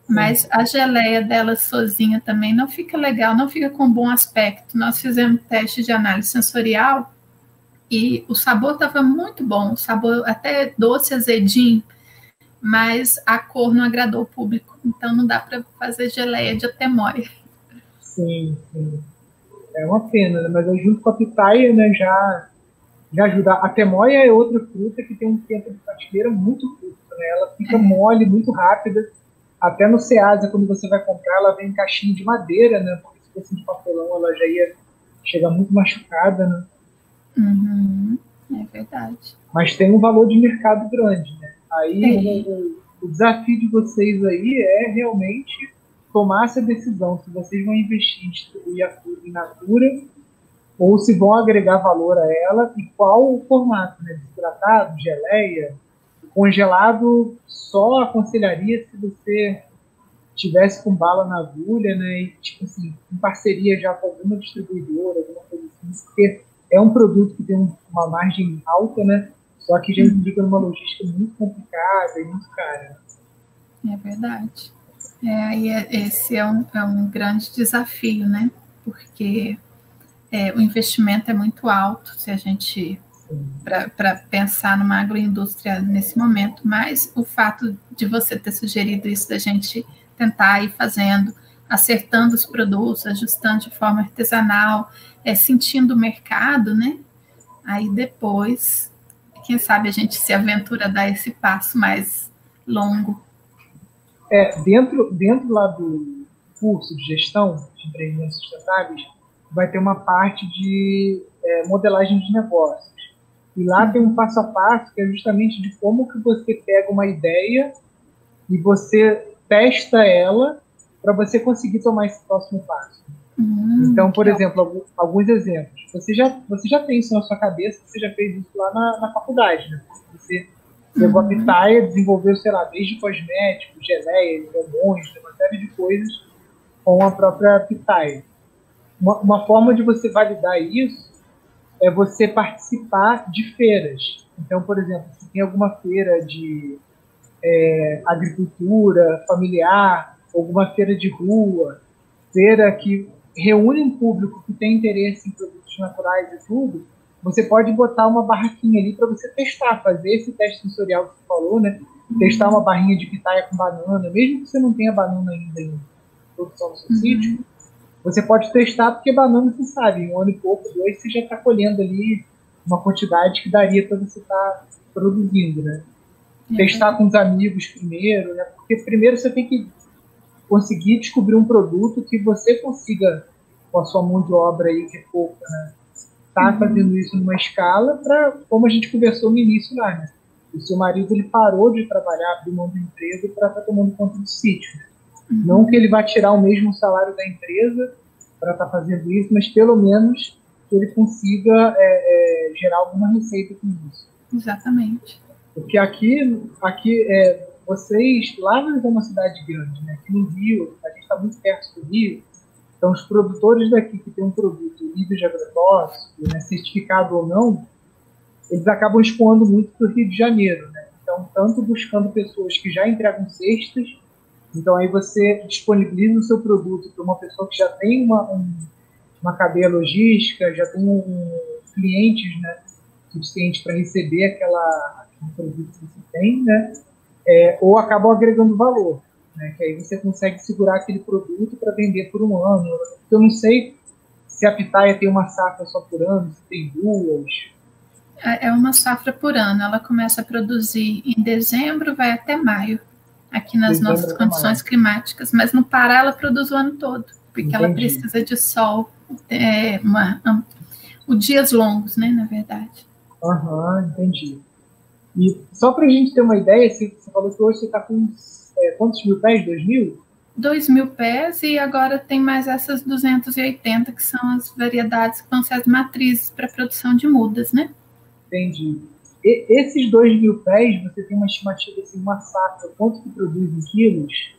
Mas a geleia dela sozinha também não fica legal, não fica com bom aspecto. Nós fizemos teste de análise sensorial e o sabor estava muito bom, o sabor até doce, azedinho, mas a cor não agradou o público. Então não dá para fazer geleia de atemóia. Sim, sim. É uma pena, né? mas eu junto com a pitaia, né, já, já ajuda. A temoia é outra fruta que tem um tempo de prateleira muito curto, né? Ela fica é. mole, muito rápida. Até no Ceasa, quando você vai comprar, ela vem em caixinha de madeira, né? Porque se fosse de papelão, ela já ia chegar muito machucada, né? Uhum. É verdade. Mas tem um valor de mercado grande, né? Aí o, o desafio de vocês aí é realmente tomar essa decisão se vocês vão investir em distribuir a fruta in natura ou se vão agregar valor a ela e qual o formato, né? Desidratado, geleia, congelado, só aconselharia se você tivesse com bala na agulha, né? E, tipo assim, em parceria já com alguma distribuidora, alguma coisa assim, porque é um produto que tem uma margem alta, né? Só que já implica numa logística muito complicada e muito cara. É verdade. É, e é, esse é um, é um grande desafio, né? Porque é, o investimento é muito alto se a gente para pensar numa agroindústria nesse momento, mas o fato de você ter sugerido isso da gente tentar ir fazendo, acertando os produtos, ajustando de forma artesanal, é, sentindo o mercado, né? Aí depois quem sabe a gente se aventura a dar esse passo mais longo. É, dentro, dentro lá do curso de gestão de empreendimentos sustentáveis, vai ter uma parte de é, modelagem de negócios. E lá tem um passo a passo que é justamente de como que você pega uma ideia e você testa ela para você conseguir tomar esse próximo passo. Hum, então, por exemplo, alguns exemplos. Você já, você já tem isso na sua cabeça, você já fez isso lá na, na faculdade, né? Você levou a uhum. pitaia, desenvolveu, sei lá, desde cosméticos, geleias, bombons, uma série de coisas com a própria pitaia. Uma, uma forma de você validar isso é você participar de feiras. Então, por exemplo, se tem alguma feira de é, agricultura familiar, alguma feira de rua, feira que reúne um público que tem interesse em produtos naturais e tudo, você pode botar uma barraquinha ali para você testar, fazer esse teste sensorial que você falou, né? Testar uma barrinha de pitaia com banana, mesmo que você não tenha banana ainda em produção no seu uhum. sítio, você pode testar porque banana você sabe, um ano e pouco, dois, você já está colhendo ali uma quantidade que daria para você estar tá produzindo, né? Uhum. Testar com os amigos primeiro, né? Porque primeiro você tem que conseguir descobrir um produto que você consiga, com a sua mão de obra aí, que é pouca, né? Tá uhum. fazendo isso numa escala para, como a gente conversou no início lá, né? O seu marido ele parou de trabalhar, abriu mão da empresa para estar tá tomando conta do sítio. Né? Não que ele vá tirar o mesmo salário da empresa para estar tá fazendo isso, mas pelo menos que ele consiga é, é, gerar alguma receita com isso. Exatamente. Porque aqui, aqui é, vocês, Lavras é uma cidade grande, né? Aqui no Rio, a gente está muito perto do Rio, então os produtores daqui que tem um produto livre de agrotóxico, né, certificado ou não, eles acabam expondo muito para o Rio de Janeiro, né? Então, tanto buscando pessoas que já entregam cestas, então aí você disponibiliza o seu produto para uma pessoa que já tem uma, um, uma cadeia logística, já tem um, clientes, né, suficiente para receber aquela, aquele produto que você tem, né? é, ou acabam agregando valor, né? que aí você consegue segurar aquele produto para vender por um ano. Eu não sei se a pitaia tem uma safra só por ano, se tem duas. É, é uma safra por ano. Ela começa a produzir em dezembro, vai até maio, aqui nas nossas condições climáticas. Mas no Pará ela produz o ano todo, porque Entendi. ela precisa de sol, é, uma, um, dias longos, né, na verdade. Aham, entendi. E só para a gente ter uma ideia, você, você falou que hoje você está com é, quantos mil pés? Dois mil? Dois mil pés e agora tem mais essas 280 que são as variedades que vão ser as matrizes para produção de mudas, né? Entendi. E, esses dois mil pés, você tem uma estimativa assim, uma safra, quanto que produz em quilos?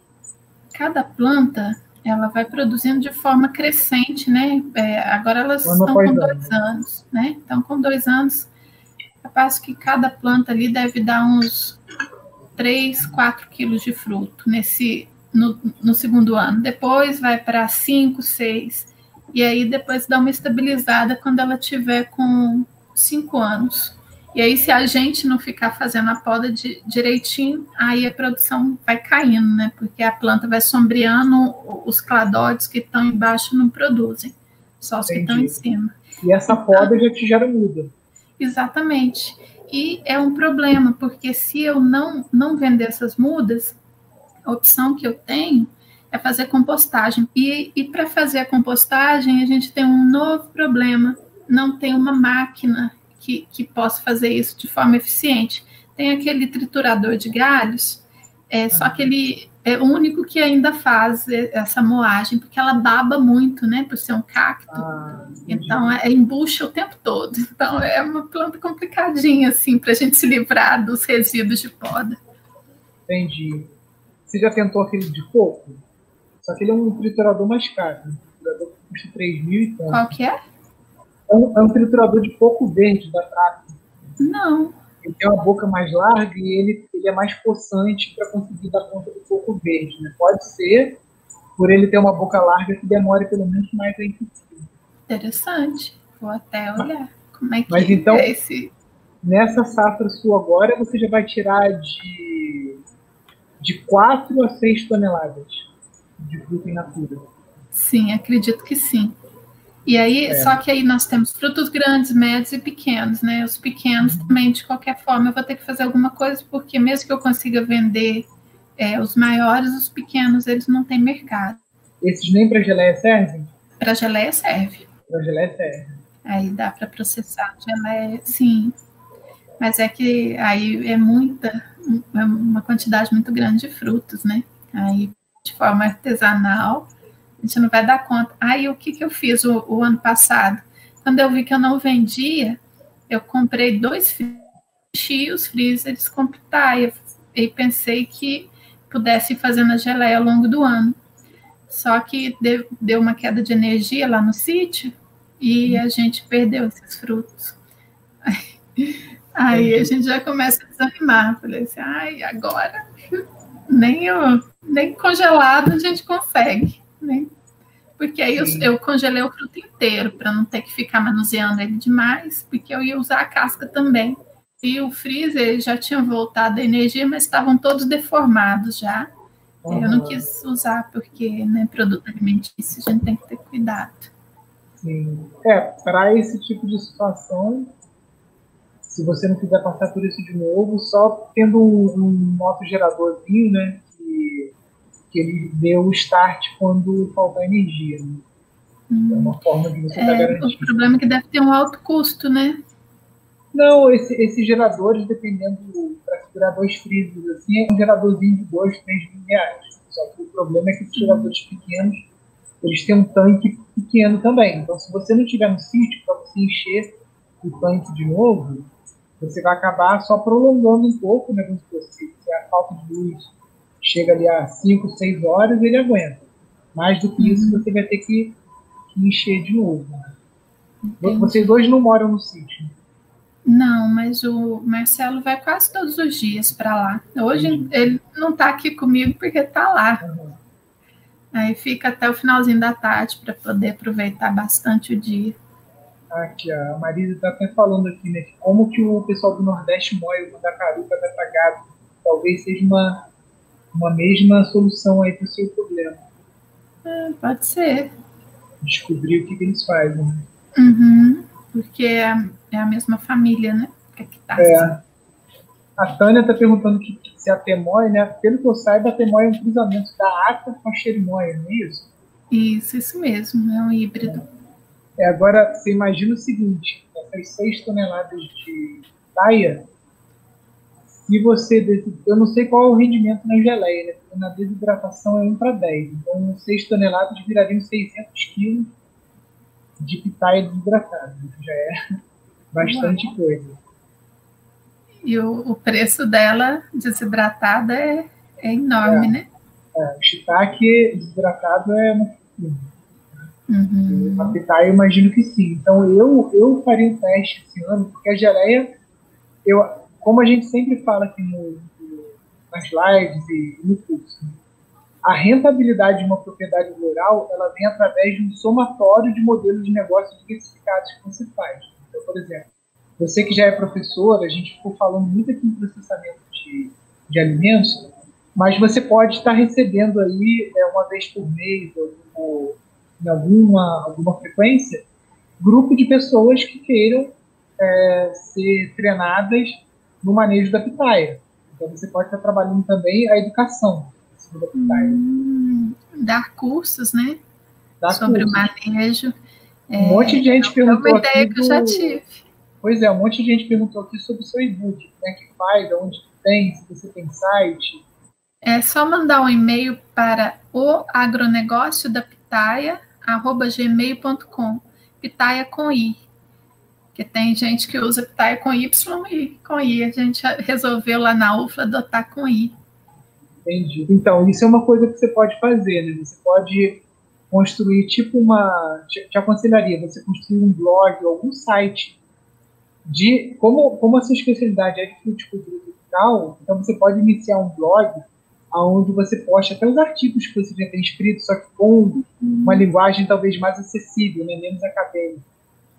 Cada planta ela vai produzindo de forma crescente, né? É, agora elas estão com dois anos, né? Então, com dois anos, capaz que cada planta ali deve dar uns 3, 4 quilos de fruto nesse no, no segundo ano. Depois vai para 5, 6. E aí depois dá uma estabilizada quando ela tiver com 5 anos. E aí, se a gente não ficar fazendo a poda de, direitinho, aí a produção vai caindo, né? Porque a planta vai sombreando, os cladóides que estão embaixo não produzem, só os Entendi. que estão em cima. E essa poda já te gera muda. Exatamente. E é um problema, porque se eu não, não vender essas mudas, a opção que eu tenho é fazer compostagem. E, e para fazer a compostagem, a gente tem um novo problema: não tem uma máquina que, que possa fazer isso de forma eficiente. Tem aquele triturador de galhos, é, só que ele é o único que ainda faz essa moagem, porque ela baba muito, né, por ser um cacto. Ah, então, é, embucha o tempo todo. Então, é uma planta complicadinha, assim, para a gente se livrar dos resíduos de poda. Entendi. Você já tentou aquele de coco? Só que ele é um triturador mais caro. Um triturador que custa 3 mil e tanto. Qual que é? É um, é um triturador de coco verde da Trato. Não. Ele tem uma boca mais larga e ele, ele é mais possante para conseguir dar conta do coco verde. Né? Pode ser, por ele ter uma boca larga, que demore pelo menos mais a Interessante. Vou até olhar como é que Mas, então, é esse. Nessa safra sua agora, você já vai tirar de, de 4 a 6 toneladas de fruta in natura. Sim, acredito que sim. E aí, é. só que aí nós temos frutos grandes, médios e pequenos, né? Os pequenos uhum. também, de qualquer forma, eu vou ter que fazer alguma coisa, porque mesmo que eu consiga vender é, os maiores, os pequenos, eles não têm mercado. Esses nem para geleia servem? Para geleia serve. Para geleia serve. Aí dá para processar geleia, sim. Mas é que aí é muita, é uma quantidade muito grande de frutos, né? Aí, de forma artesanal, a gente não vai dar conta. Aí o que, que eu fiz o, o ano passado? Quando eu vi que eu não vendia, eu comprei dois frios, freezers com pitaia e pensei que pudesse fazer na geleia ao longo do ano. Só que deu, deu uma queda de energia lá no sítio e a gente perdeu esses frutos. Aí, a gente já começa a desanimar. Falei assim, ai, agora nem, eu, nem congelado a gente consegue né? Porque aí eu, eu, congelei o fruto inteiro para não ter que ficar manuseando ele demais, porque eu ia usar a casca também. E o freezer já tinha voltado a energia, mas estavam todos deformados já. Uhum. Eu não quis usar porque, né, produto alimentício, a gente tem que ter cuidado. Sim. É, para esse tipo de situação, se você não quiser passar por isso de novo, só tendo um, um geradorzinho, né, que ele dê o start quando faltar energia. Né? É uma forma de você é, garantir. O problema é que deve ter um alto custo, né? Não, esse, esses geradores, dependendo para segurar dois frisos, assim, é um geradorzinho de 2, 3 mil reais. Só que o problema é que esses geradores pequenos, eles têm um tanque pequeno também. Então, se você não tiver no sítio para você encher o tanque de novo, você vai acabar só prolongando um pouco, né? Se, se a falta de luz chega ali a 5, 6 horas, ele aguenta. Mais do que isso, uhum. você vai ter que, que encher de novo. Entendi. Vocês hoje não moram no sítio? Não, mas o Marcelo vai quase todos os dias para lá. Hoje ele não está aqui comigo porque está lá. Uhum. Aí fica até o finalzinho da tarde para poder aproveitar bastante o dia. Aqui, a Marisa está até falando aqui, né? Como que o pessoal do Nordeste moe o mandacaruca da gado. Talvez seja uma uma mesma solução aí para o seu problema. É, pode ser. Descobrir o que, que eles fazem. Uhum, porque é, é, a mesma família, né? Que é, que tá é. Assim. A Tânia está perguntando que, se a temóia, né? Pelo que eu saiba, a temóia é um cruzamento da aca com a xerimóia, não é isso? Isso, isso mesmo, é um híbrido. É, agora, você imagina o seguinte, essas 6 toneladas de taia, se você. Eu não sei qual é o rendimento na geleia, né? na desidratação é 1 para 10. Então, 6 toneladas virariam 600 quilos de pitaia desidratada, que já é bastante Uau. coisa. E o, o, preço dela desidratada é, é enorme, é, né? É, o shiitake desidratado é uma Uhum. A pitaia eu imagino que sim. Então eu, eu faria um teste esse ano, porque a geleia, eu, como a gente sempre fala aqui no, nas lives e no curso, a rentabilidade de uma propriedade rural ela vem através de um somatório de modelos de negócio diversificados que você faz. Então, por exemplo, você que já é professor, a gente ficou falando muito aqui em processamento de, de alimentos, mas você pode estar recebendo aí é, uma vez por mês ou, ou em alguma, alguma frequência grupo de pessoas que queiram é, ser treinadas no manejo da pitaia. Então você pode estar trabalhando também a educação da pitaia. Hum, dar cursos, né? Dar Sobre cursos. o manejo. Um é, monte de gente perguntou. É uma ideia que eu já tive. Pois é, um monte de gente perguntou aqui sobre o seu e-book, como é que faz, onde tem, se você tem site. É só mandar um e-mail para o agronegócio da pitaia, arroba gmail.com, pitaia com i. Porque tem gente que usa pitaia com y e com i. A gente resolveu lá na UFLA adotar com i. Entendi. Então, isso é uma coisa que você pode fazer, né? Você pode construir tipo uma. Te, aconselharia você construir um blog, algum site de. Como, como a sua especialidade é de fruticultura tropical, então você pode iniciar um blog onde você posta até os artigos que você já tem escrito, só que com uma linguagem talvez mais acessível, né? menos acadêmica,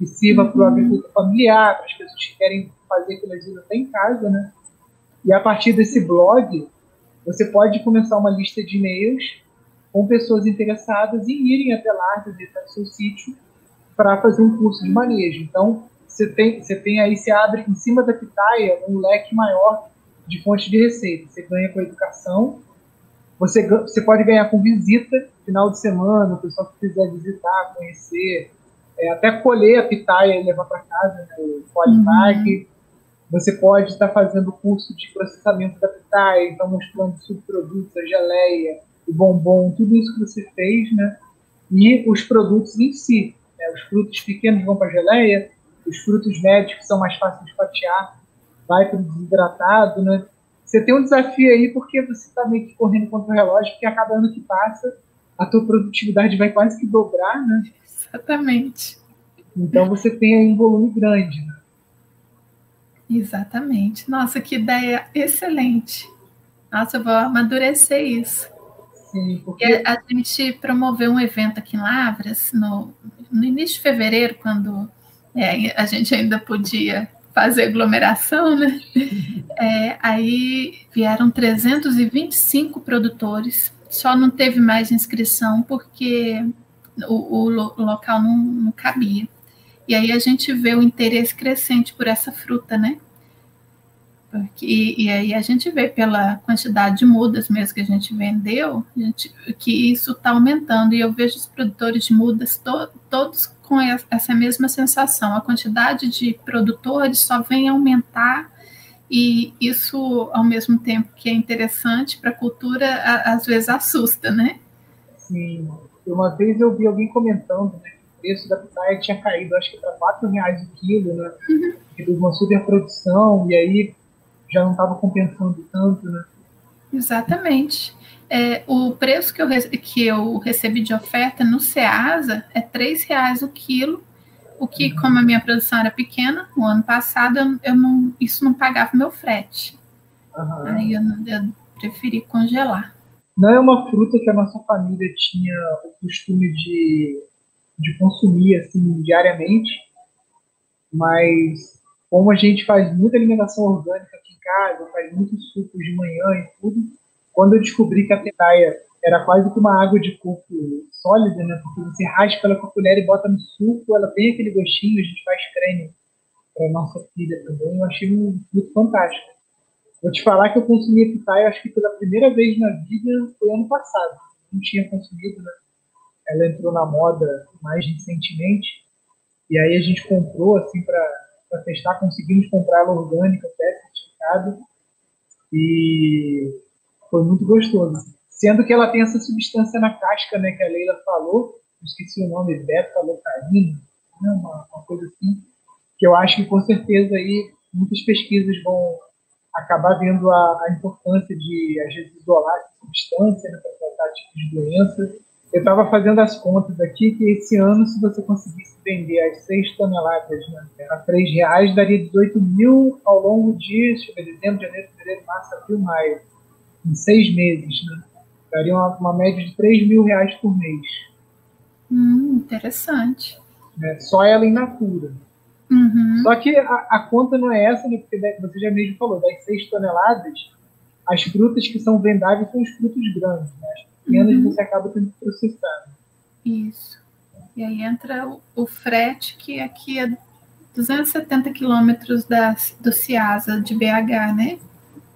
que sirva para o agricultor familiar, para as pessoas que querem fazer aquilo vezes até em casa, né? E a partir desse blog, você pode começar uma lista de e-mails com pessoas interessadas em irem até lá, visitar o seu sítio, para fazer um curso de manejo. Então, você tem, você tem aí, você abre em cima da pitaia um leque maior de fontes de receita. Você ganha com a educação, você, você pode ganhar com visita, final de semana, o pessoal que quiser visitar, conhecer, é, até colher a pitaia e levar para casa, né, o polypack. Uhum. Você pode estar fazendo curso de processamento da pitaia, então mostrando subprodutos, a geleia, o bombom, tudo isso que você fez, né? E os produtos em si. Né? Os frutos pequenos vão para a geleia, os frutos médios que são mais fáceis de fatiar vai para o desidratado, né? Você tem um desafio aí porque você está meio que correndo contra o relógio, porque a cada ano que passa a tua produtividade vai quase que dobrar, né? Exatamente. Então você tem aí um volume grande, né? Exatamente. Nossa, que ideia excelente. Nossa, eu vou amadurecer isso. Sim, porque... A gente promoveu um evento aqui em Lavras no, no início de fevereiro, quando é, a gente ainda podia fazer aglomeração, né? É, aí vieram 325 produtores, só não teve mais inscrição porque o, o, local não, não, cabia. E aí a gente vê o interesse crescente por essa fruta, né? Porque, e aí a gente vê pela quantidade de mudas mesmo que a gente vendeu, a gente, que isso está aumentando. E eu vejo os produtores de mudas to, todos com essa mesma sensação. A quantidade de produtores só vem aumentar e isso, ao mesmo tempo que é interessante para a cultura, às vezes assusta, né? Sim. Uma vez eu vi alguém comentando né, que o preço da pitaia tinha caído, acho que para quatro reais o quilo, né? Uhum. Teve uma superprodução e aí já não estava compensando tanto, né? Exatamente. É, o preço que eu, que eu recebi de oferta no Ceasa é R$ reais o quilo, o que, uhum. como a minha produção era pequena, no ano passado eu, eu não, isso não pagava meu frete. Uhum. Aí eu, eu preferi congelar. Não é uma fruta que a nossa família tinha o costume de, de consumir assim diariamente, mas como a gente faz muita alimentação orgânica aqui em casa, faz muitos sucos de manhã e tudo, quando eu descobri que a pitaia era quase que uma água de coco sólida, né? Porque você raspa ela com a colher e bota no suco, ela tem aquele gostinho, a gente faz creme para nossa filha também. Eu achei muito fantástico. Vou te falar que eu consumi a pitaia, acho que pela primeira vez na vida foi ano passado. Não tinha consumido, né? Ela entrou na moda mais recentemente. E aí a gente comprou, assim, para testar, conseguimos comprar ela orgânica, até certificada. E foi muito gostoso. Sendo que ela tem essa substância na casca, né, que a Leila falou, esqueci o nome, beta-localina, né, uma, uma coisa assim, que eu acho que com certeza aí muitas pesquisas vão acabar vendo a, a importância de, às vezes, isolar essa substância né, para tratar tipos de doença. Eu estava fazendo as contas aqui que esse ano, se você conseguisse vender as 6 toneladas né, a 3 reais, daria 18 mil ao longo de dezembro, janeiro, fevereiro, março, abril, maio. Em seis meses, né? Daria uma, uma média de 3 mil reais por mês. Hum, interessante. É, só ela em natura. Uhum. Só que a, a, conta não é essa, né? Porque você já mesmo falou, das 6 toneladas, as frutas que são vendáveis são os frutos grandes, né? As pequenas uhum. você acaba tendo que processar. Isso. E aí entra o, o frete, que aqui é 270 quilômetros do Ciasa de BH, né?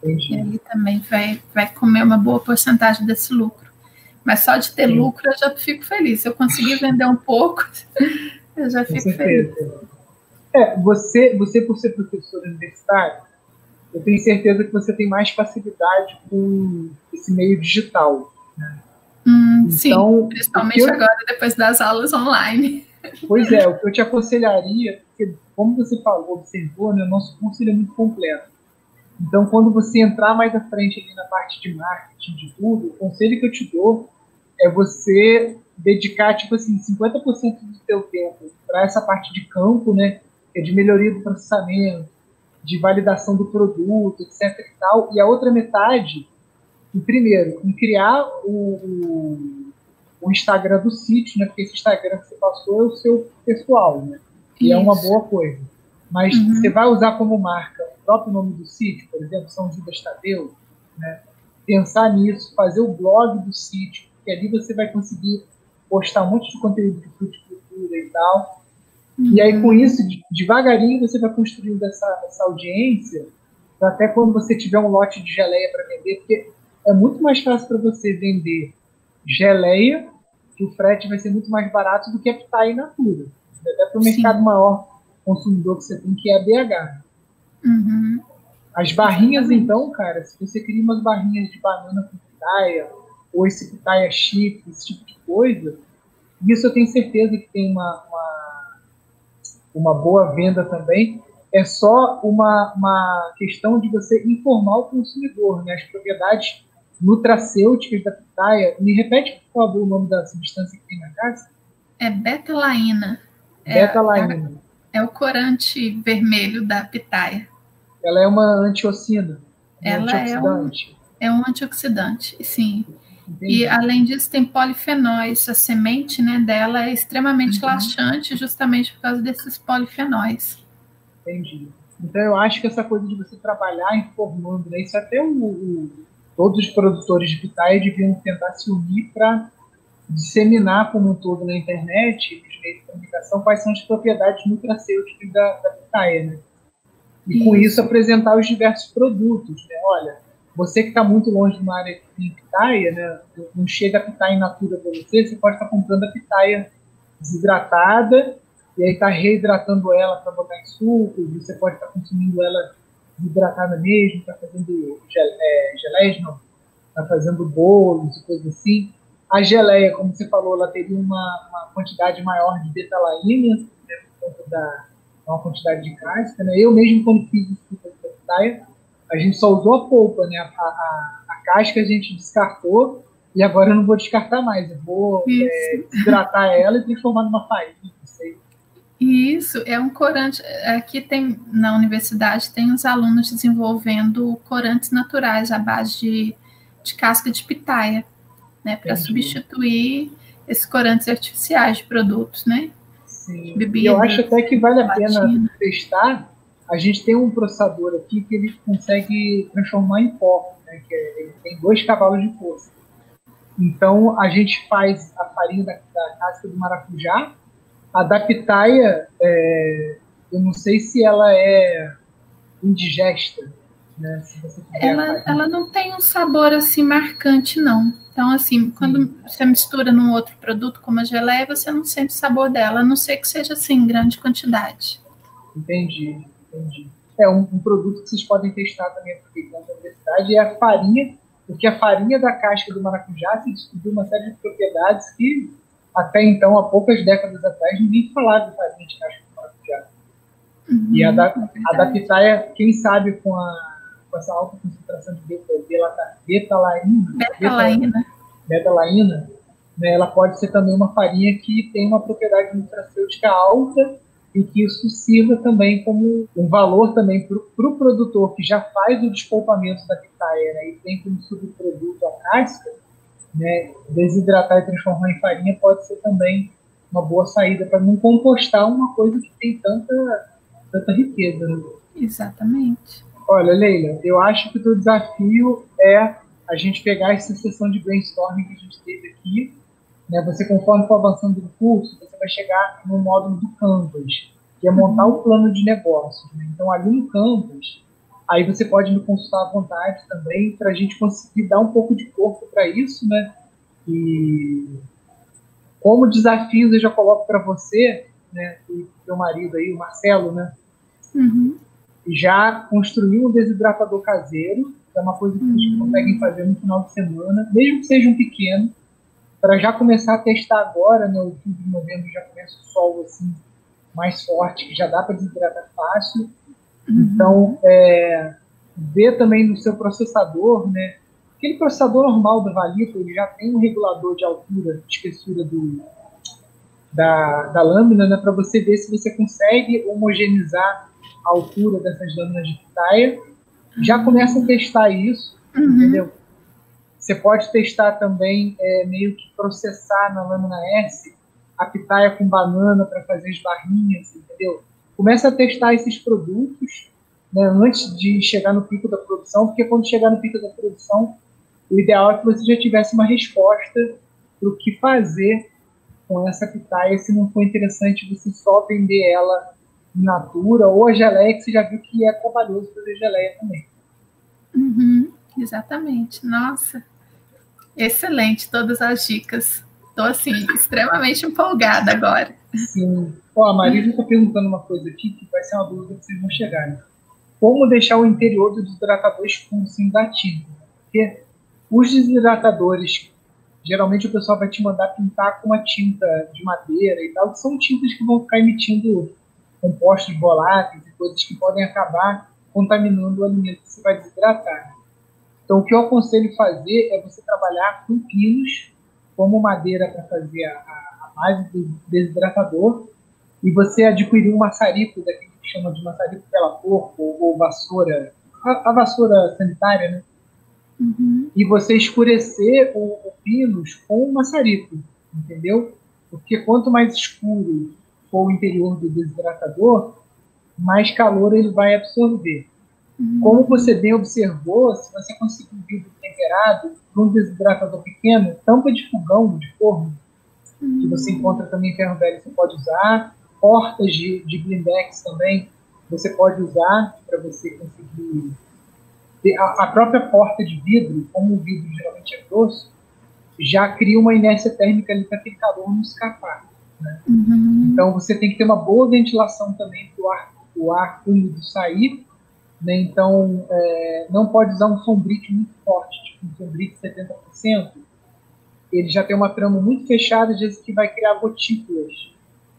Entendi. E aí também vai, vai comer uma boa porcentagem desse lucro. Mas só de ter Sim. lucro eu já fico feliz. Se eu conseguir vender um pouco, eu já fico feliz. É, você, você por ser professor universitário, eu tenho certeza que você tem mais facilidade com esse meio digital. Né? Hum, então, sim, principalmente eu, agora, depois das aulas online. Pois é, o que eu te aconselharia, porque, como você falou, observou, né, o nosso curso é muito completo. Então, quando você entrar mais à frente ali na parte de marketing, de tudo, o conselho que eu te dou é você dedicar, tipo assim, 50% do seu tempo para essa parte de campo, né, é de melhoria do processamento, de validação do produto, etc. E, tal, e a outra metade, em primeiro, em criar o, o Instagram do sítio, né? Porque esse Instagram que você passou é o seu pessoal, né? E é uma boa coisa. Mas uhum. você vai usar como marca o próprio nome do sítio, por exemplo, São Judas Tadeu, né? Pensar nisso, fazer o blog do sítio, que ali você vai conseguir postar um monte de conteúdo de fruticultura e tal. E aí, com isso, devagarinho, você vai construindo essa, essa audiência, até quando você tiver um lote de geleia para vender, porque é muito mais fácil para você vender geleia, que o frete vai ser muito mais barato do que a pitaia in natura. Até para o mercado maior consumidor que você tem, que é a BH. Uhum. As barrinhas, então, cara, se você cria umas barrinhas de banana com pitaia, ou esse pitaia chip, esse tipo de coisa, isso eu tenho certeza que tem uma, uma uma boa venda também, é só uma, uma questão de você informar o consumidor, né? As propriedades nutracêuticas da pitaia. Me repete, por favor, o nome da substância que tem na casa? É betalaína. Betalaína. É, é, o corante vermelho da pitaia. Ela é uma antiocina. Um Ela antioxidante. É um, é um antioxidante, sim. Entendi. E além disso, tem polifenóis. A semente né, dela é extremamente uhum. laxante, justamente por causa desses polifenóis. Entendi. Então eu acho que essa coisa de você trabalhar informando, né, isso até o, o todos os produtores de pitaia deviam tentar se unir para disseminar como um todo na internet, nos meios de comunicação, quais são as propriedades nutracêuticas da, da pitaia, né? E com isso apresentar os diversos produtos, né? Olha, você que está muito longe de uma área de pitaia, né, não chega a pitaia in natura para você, você pode estar tá comprando a pitaia desidratada e aí está reidratando ela para botar em suco, você pode estar tá consumindo ela desidratada mesmo, está fazendo gel, é, geleias, não, está fazendo bolos e coisas assim. A geleia, como você falou, ela teria uma, uma quantidade maior de betalaína, né, por conta da uma quantidade de casca. Né? Eu mesmo, quando fiz isso a pitaia, a gente só usou a polpa, né? A, a, a casca a gente descartou e agora eu não vou descartar mais. Eu vou é, hidratar ela e transformar numa farinha. Isso, é um corante. Aqui tem, na universidade, tem os alunos desenvolvendo corantes naturais à base de, de casca de pitaia, né? Para substituir esses corantes artificiais de produtos, né? Sim. Bebida, eu acho até que vale a pena testar a gente tem um processador aqui que ele consegue transformar em pó, né, que é, ele tem dois cavalos de força. Então a gente faz a farinha da, da casca do maracujá, a da pitaia, é, eu não sei se ela é indigesta, né? ela, ela não tem um sabor assim marcante, não. Então, assim, quando você mistura num outro produto, como a geleia, você não sente o sabor dela, a não ser que seja assim, em grande quantidade. Entendi. Entendi. É um, um, produto que vocês podem testar também aproveitando a universidade é a farinha, porque a farinha da casca do maracujá se descobriu uma série de propriedades que até então, há poucas décadas atrás, ninguém falava de farinha de casca do maracujá. Uhum, e a da, a da pitaia, quem sabe com, a, com essa alta concentração de betalaína, betalaína, betalaína né, ela pode ser também uma farinha que tem uma propriedade nutracêutica alta e que isso sirva também como um valor também para o pro produtor que já faz o despolpamento da pitaia né, e tem como subproduto a casca, né, desidratar e transformar em farinha pode ser também uma boa saída para não compostar uma coisa que tem tanta, tanta riqueza. Né? Exatamente. Olha, Leila, eu acho que o teu desafio é a gente pegar essa sessão de brainstorming que a gente teve aqui né? Você, conforme for avançando no curso, você vai chegar no módulo do Canvas, que é montar o plano de negócios. Né? Então, ali no Canvas, aí você pode me consultar à vontade também, para a gente conseguir dar um pouco de corpo para isso, né? E como desafios eu já coloco para você, né? E seu marido aí, o Marcelo, né? Uhum. Já construir um desidratador caseiro, que é uma coisa que uhum. vocês conseguem fazer no final de semana, mesmo que seja um pequeno, para já começar a testar agora, né, outubro de novembro já começa o sol assim, mais forte, que já dá para desidratar fácil. Uhum. Então, é, ver também no seu processador, né, aquele processador normal do Valito, ele já tem um regulador de altura, de espessura do, da, da lâmina, né, para você ver se você consegue homogeneizar a altura dessas lâminas de pitaia. Já começa a testar isso, uhum. entendeu? Você pode testar também, é, meio que processar na lâmina S a pitaia com banana para fazer as barrinhas, entendeu? Começa a testar esses produtos né, antes de chegar no pico da produção, porque quando chegar no pico da produção, o ideal é que você já tivesse uma resposta para o que fazer com essa pitaia, se não for interessante você só vender ela in natura, ou a geleia, que você já viu que é trabalhoso fazer geleia também. Uhum, exatamente. Nossa, Excelente, todas as dicas. Estou assim, extremamente empolgada agora. Sim. Ó, a Maria está perguntando uma coisa aqui que vai ser uma dúvida que vocês vão chegar. Né? Como deixar o interior do desidratador escuro sem tinta? Porque os desidratadores, geralmente o pessoal vai te mandar pintar com uma tinta de madeira e tal, que são tintas que vão ficar emitindo compostos voláteis e coisas que podem acabar contaminando o alimento que você vai desidratar. Então, o que eu aconselho fazer é você trabalhar com pinos como madeira para fazer a, a, base do desidratador e você adquirir um maçarico, daquele que chama de maçarico pela corpo ou, ou vassoura, a, a, vassoura sanitária, né? Uhum. E você escurecer o, o pinos com o maçarico, entendeu? Porque quanto mais escuro for o interior do desidratador, mais calor ele vai absorver. Uhum. Como você bem observou, se você conseguir um vidro temperado num desidratador pequeno, tampa de fogão, de forno, uhum. que você encontra também em ferro velho, você pode usar. Portas de, de blindex também, você pode usar para você conseguir. A, a, própria porta de vidro, como o vidro geralmente é grosso, já cria uma inércia térmica ali para aquele calor não escapar. Né? Uhum. Então você tem que ter uma boa ventilação também para o ar, o ar úmido sair né? Então, é, não pode usar um sombrite muito forte, tipo um sombrite 70%. Ele já tem uma trama muito fechada, às vezes que vai criar gotículas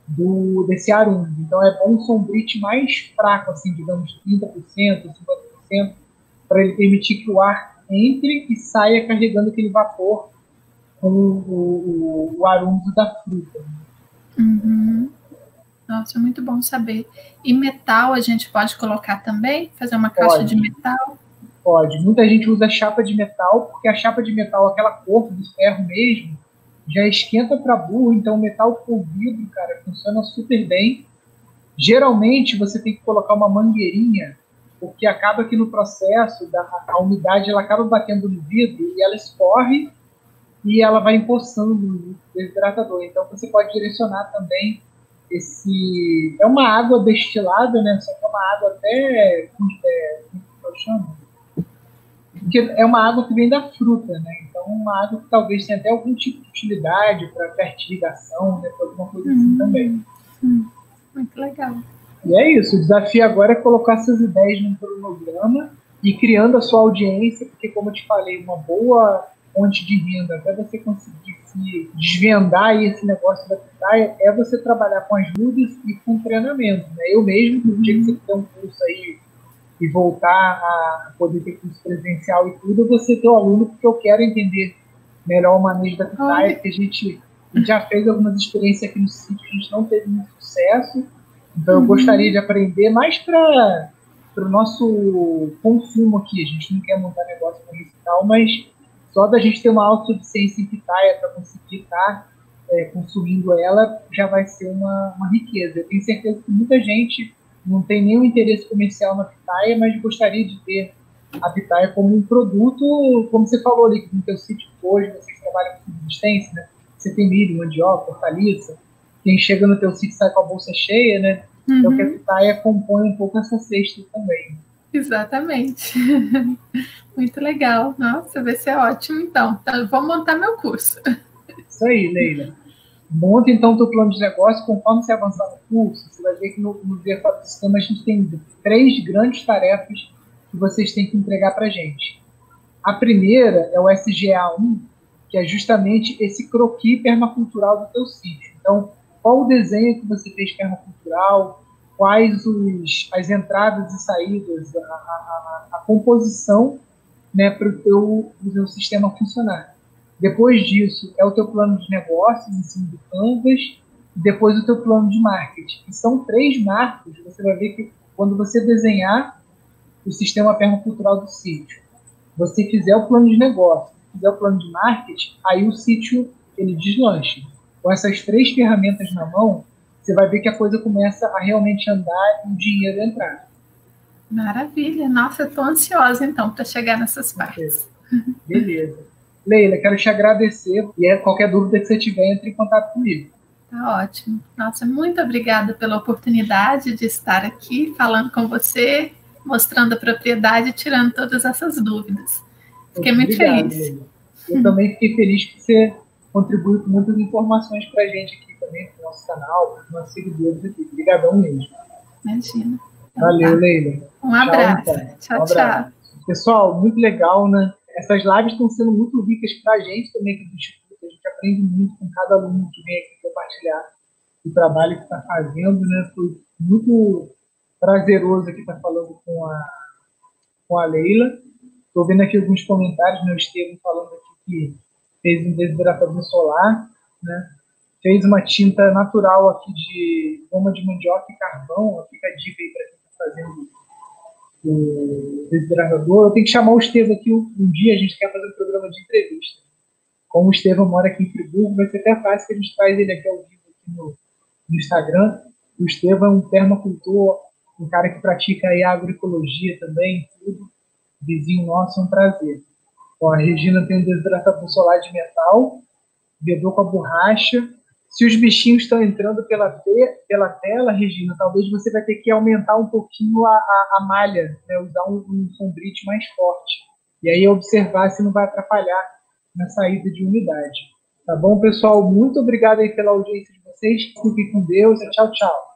do, desse ar úmido. Então, é bom um sombrite mais fraco, assim, digamos 30%, 50%, para ele permitir que o ar entre e saia carregando aquele vapor com o, o, o da fruta. Uhum. Nossa, muito bom saber. E metal a gente pode colocar também? Fazer uma caixa pode. de metal? Pode. Muita gente usa chapa de metal, porque a chapa de metal, aquela cor do ferro mesmo, já esquenta para burro, então metal com vidro, cara, funciona super bem. Geralmente você tem que colocar uma mangueirinha, porque acaba que no processo da, a umidade ela acaba batendo no vidro e ela escorre e ela vai empoçando o desidratador. Então você pode direcionar também esse é uma água destilada, né? Só que é uma água até é, como eu chamo? Porque é uma água que vem da fruta, né? Então uma água que talvez tenha até algum tipo de utilidade para fertilização, né? Para alguma coisa assim hum, também. Hum, muito legal. E é isso, o desafio agora é colocar essas ideias num cronograma e criando a sua audiência, porque como eu te falei, uma boa fonte de renda, até você conseguir se desvendar esse negócio da pitaia, é você trabalhar com ajudas e com treinamento. Né? Eu mesmo, no dia que você fizer um curso aí e voltar a poder ter curso presencial e tudo, você ter o aluno, porque eu quero entender melhor o manejo da pitaia, porque a gente, a gente já fez algumas experiências aqui no sítio, a gente não teve muito sucesso, então eu uhum. gostaria de aprender mais para o nosso consumo aqui. A gente não quer montar negócio com isso e tal, mas só da gente ter uma autossuficiência em pitaia para conseguir estar tá, é, consumindo ela já vai ser uma, uma riqueza. Eu tenho certeza que muita gente não tem nenhum interesse comercial na pitaia, mas gostaria de ter a pitaia como um produto, como você falou ali, no teu sítio hoje, vocês trabalham com subsistência, né? Você tem milho, mandioca, hortaliça, quem chega no teu sítio sai com a bolsa cheia, né? Uhum. Então que a pitaia compõe um pouco essa cesta também. Exatamente. Muito legal. Nossa, vai ser ótimo então. então vou montar meu curso. Isso aí, Leila. Monta então o teu plano de negócio. Conforme você avançar no curso, você vai ver que no, no Ver do Sistema a gente tem três grandes tarefas que vocês têm que entregar para a gente. A primeira é o SGA1, que é justamente esse croquis permacultural do teu sítio. Então, qual o desenho que você fez permacultural, quais os, as entradas e saídas, a, a, a composição né, para o teu, teu sistema funcionar. Depois disso, é o teu plano de negócios em cima do Canvas, e depois o teu plano de marketing. E são três marcos, você vai ver que quando você desenhar o sistema permacultural do sítio, você fizer o plano de negócio, fizer o plano de marketing, aí o sítio ele deslancha com essas três ferramentas na mão, você vai ver que a coisa começa a realmente andar e o dinheiro entrar. Maravilha. Nossa, eu estou ansiosa então para chegar nessas partes. Beleza. Leila, quero te agradecer e é qualquer dúvida que você tiver, entre em contato comigo. Tá ótimo. Nossa, muito obrigada pela oportunidade de estar aqui falando com você, mostrando a propriedade e tirando todas essas dúvidas. Fiquei muito, muito obrigado, feliz. Leila. Eu também fiquei feliz que você contribui com muitas informações para a gente aqui também, para o nosso canal, para os nossos seguidores aqui. Obrigadão mesmo. Imagina. Então, Valeu, tá. Leila. Um abraço. Tchau, então. tchau. Um abraço. tchau. Pessoal, muito legal, né? Essas lives estão sendo muito ricas para a gente também aqui do Instituto. A gente aprende muito com cada aluno que vem aqui compartilhar o trabalho que está fazendo, né? Foi muito prazeroso aqui estar falando com a, com a Leila. Estou vendo aqui alguns comentários, meu né? Estevam falando aqui que fez um desidratador solar, né? Fez uma tinta natural aqui de goma de mandioca e carvão. Fica a dica aí para quem está fazendo o desidratador. Eu tenho que chamar o Estevam aqui um, dia, a gente quer fazer um programa de entrevista. Como o Estevam mora aqui em Friburgo, vai ser até fácil que a gente traz ele aqui ao vivo aqui no, no Instagram. O Estevam é um permacultor, um cara que pratica aí agroecologia também, tudo. Vizinho nosso, é um prazer. A Regina tem um desidratador solar de metal, vedou com a borracha. Se os bichinhos estão entrando pela, pela tela, Regina, talvez você vai ter que aumentar um pouquinho a, a, a malha, né? usar um, um sombrite mais forte. E aí observar se não vai atrapalhar na saída de umidade. Tá bom, pessoal? Muito obrigado aí pela audiência de vocês. Fiquem com Deus. Tchau, tchau.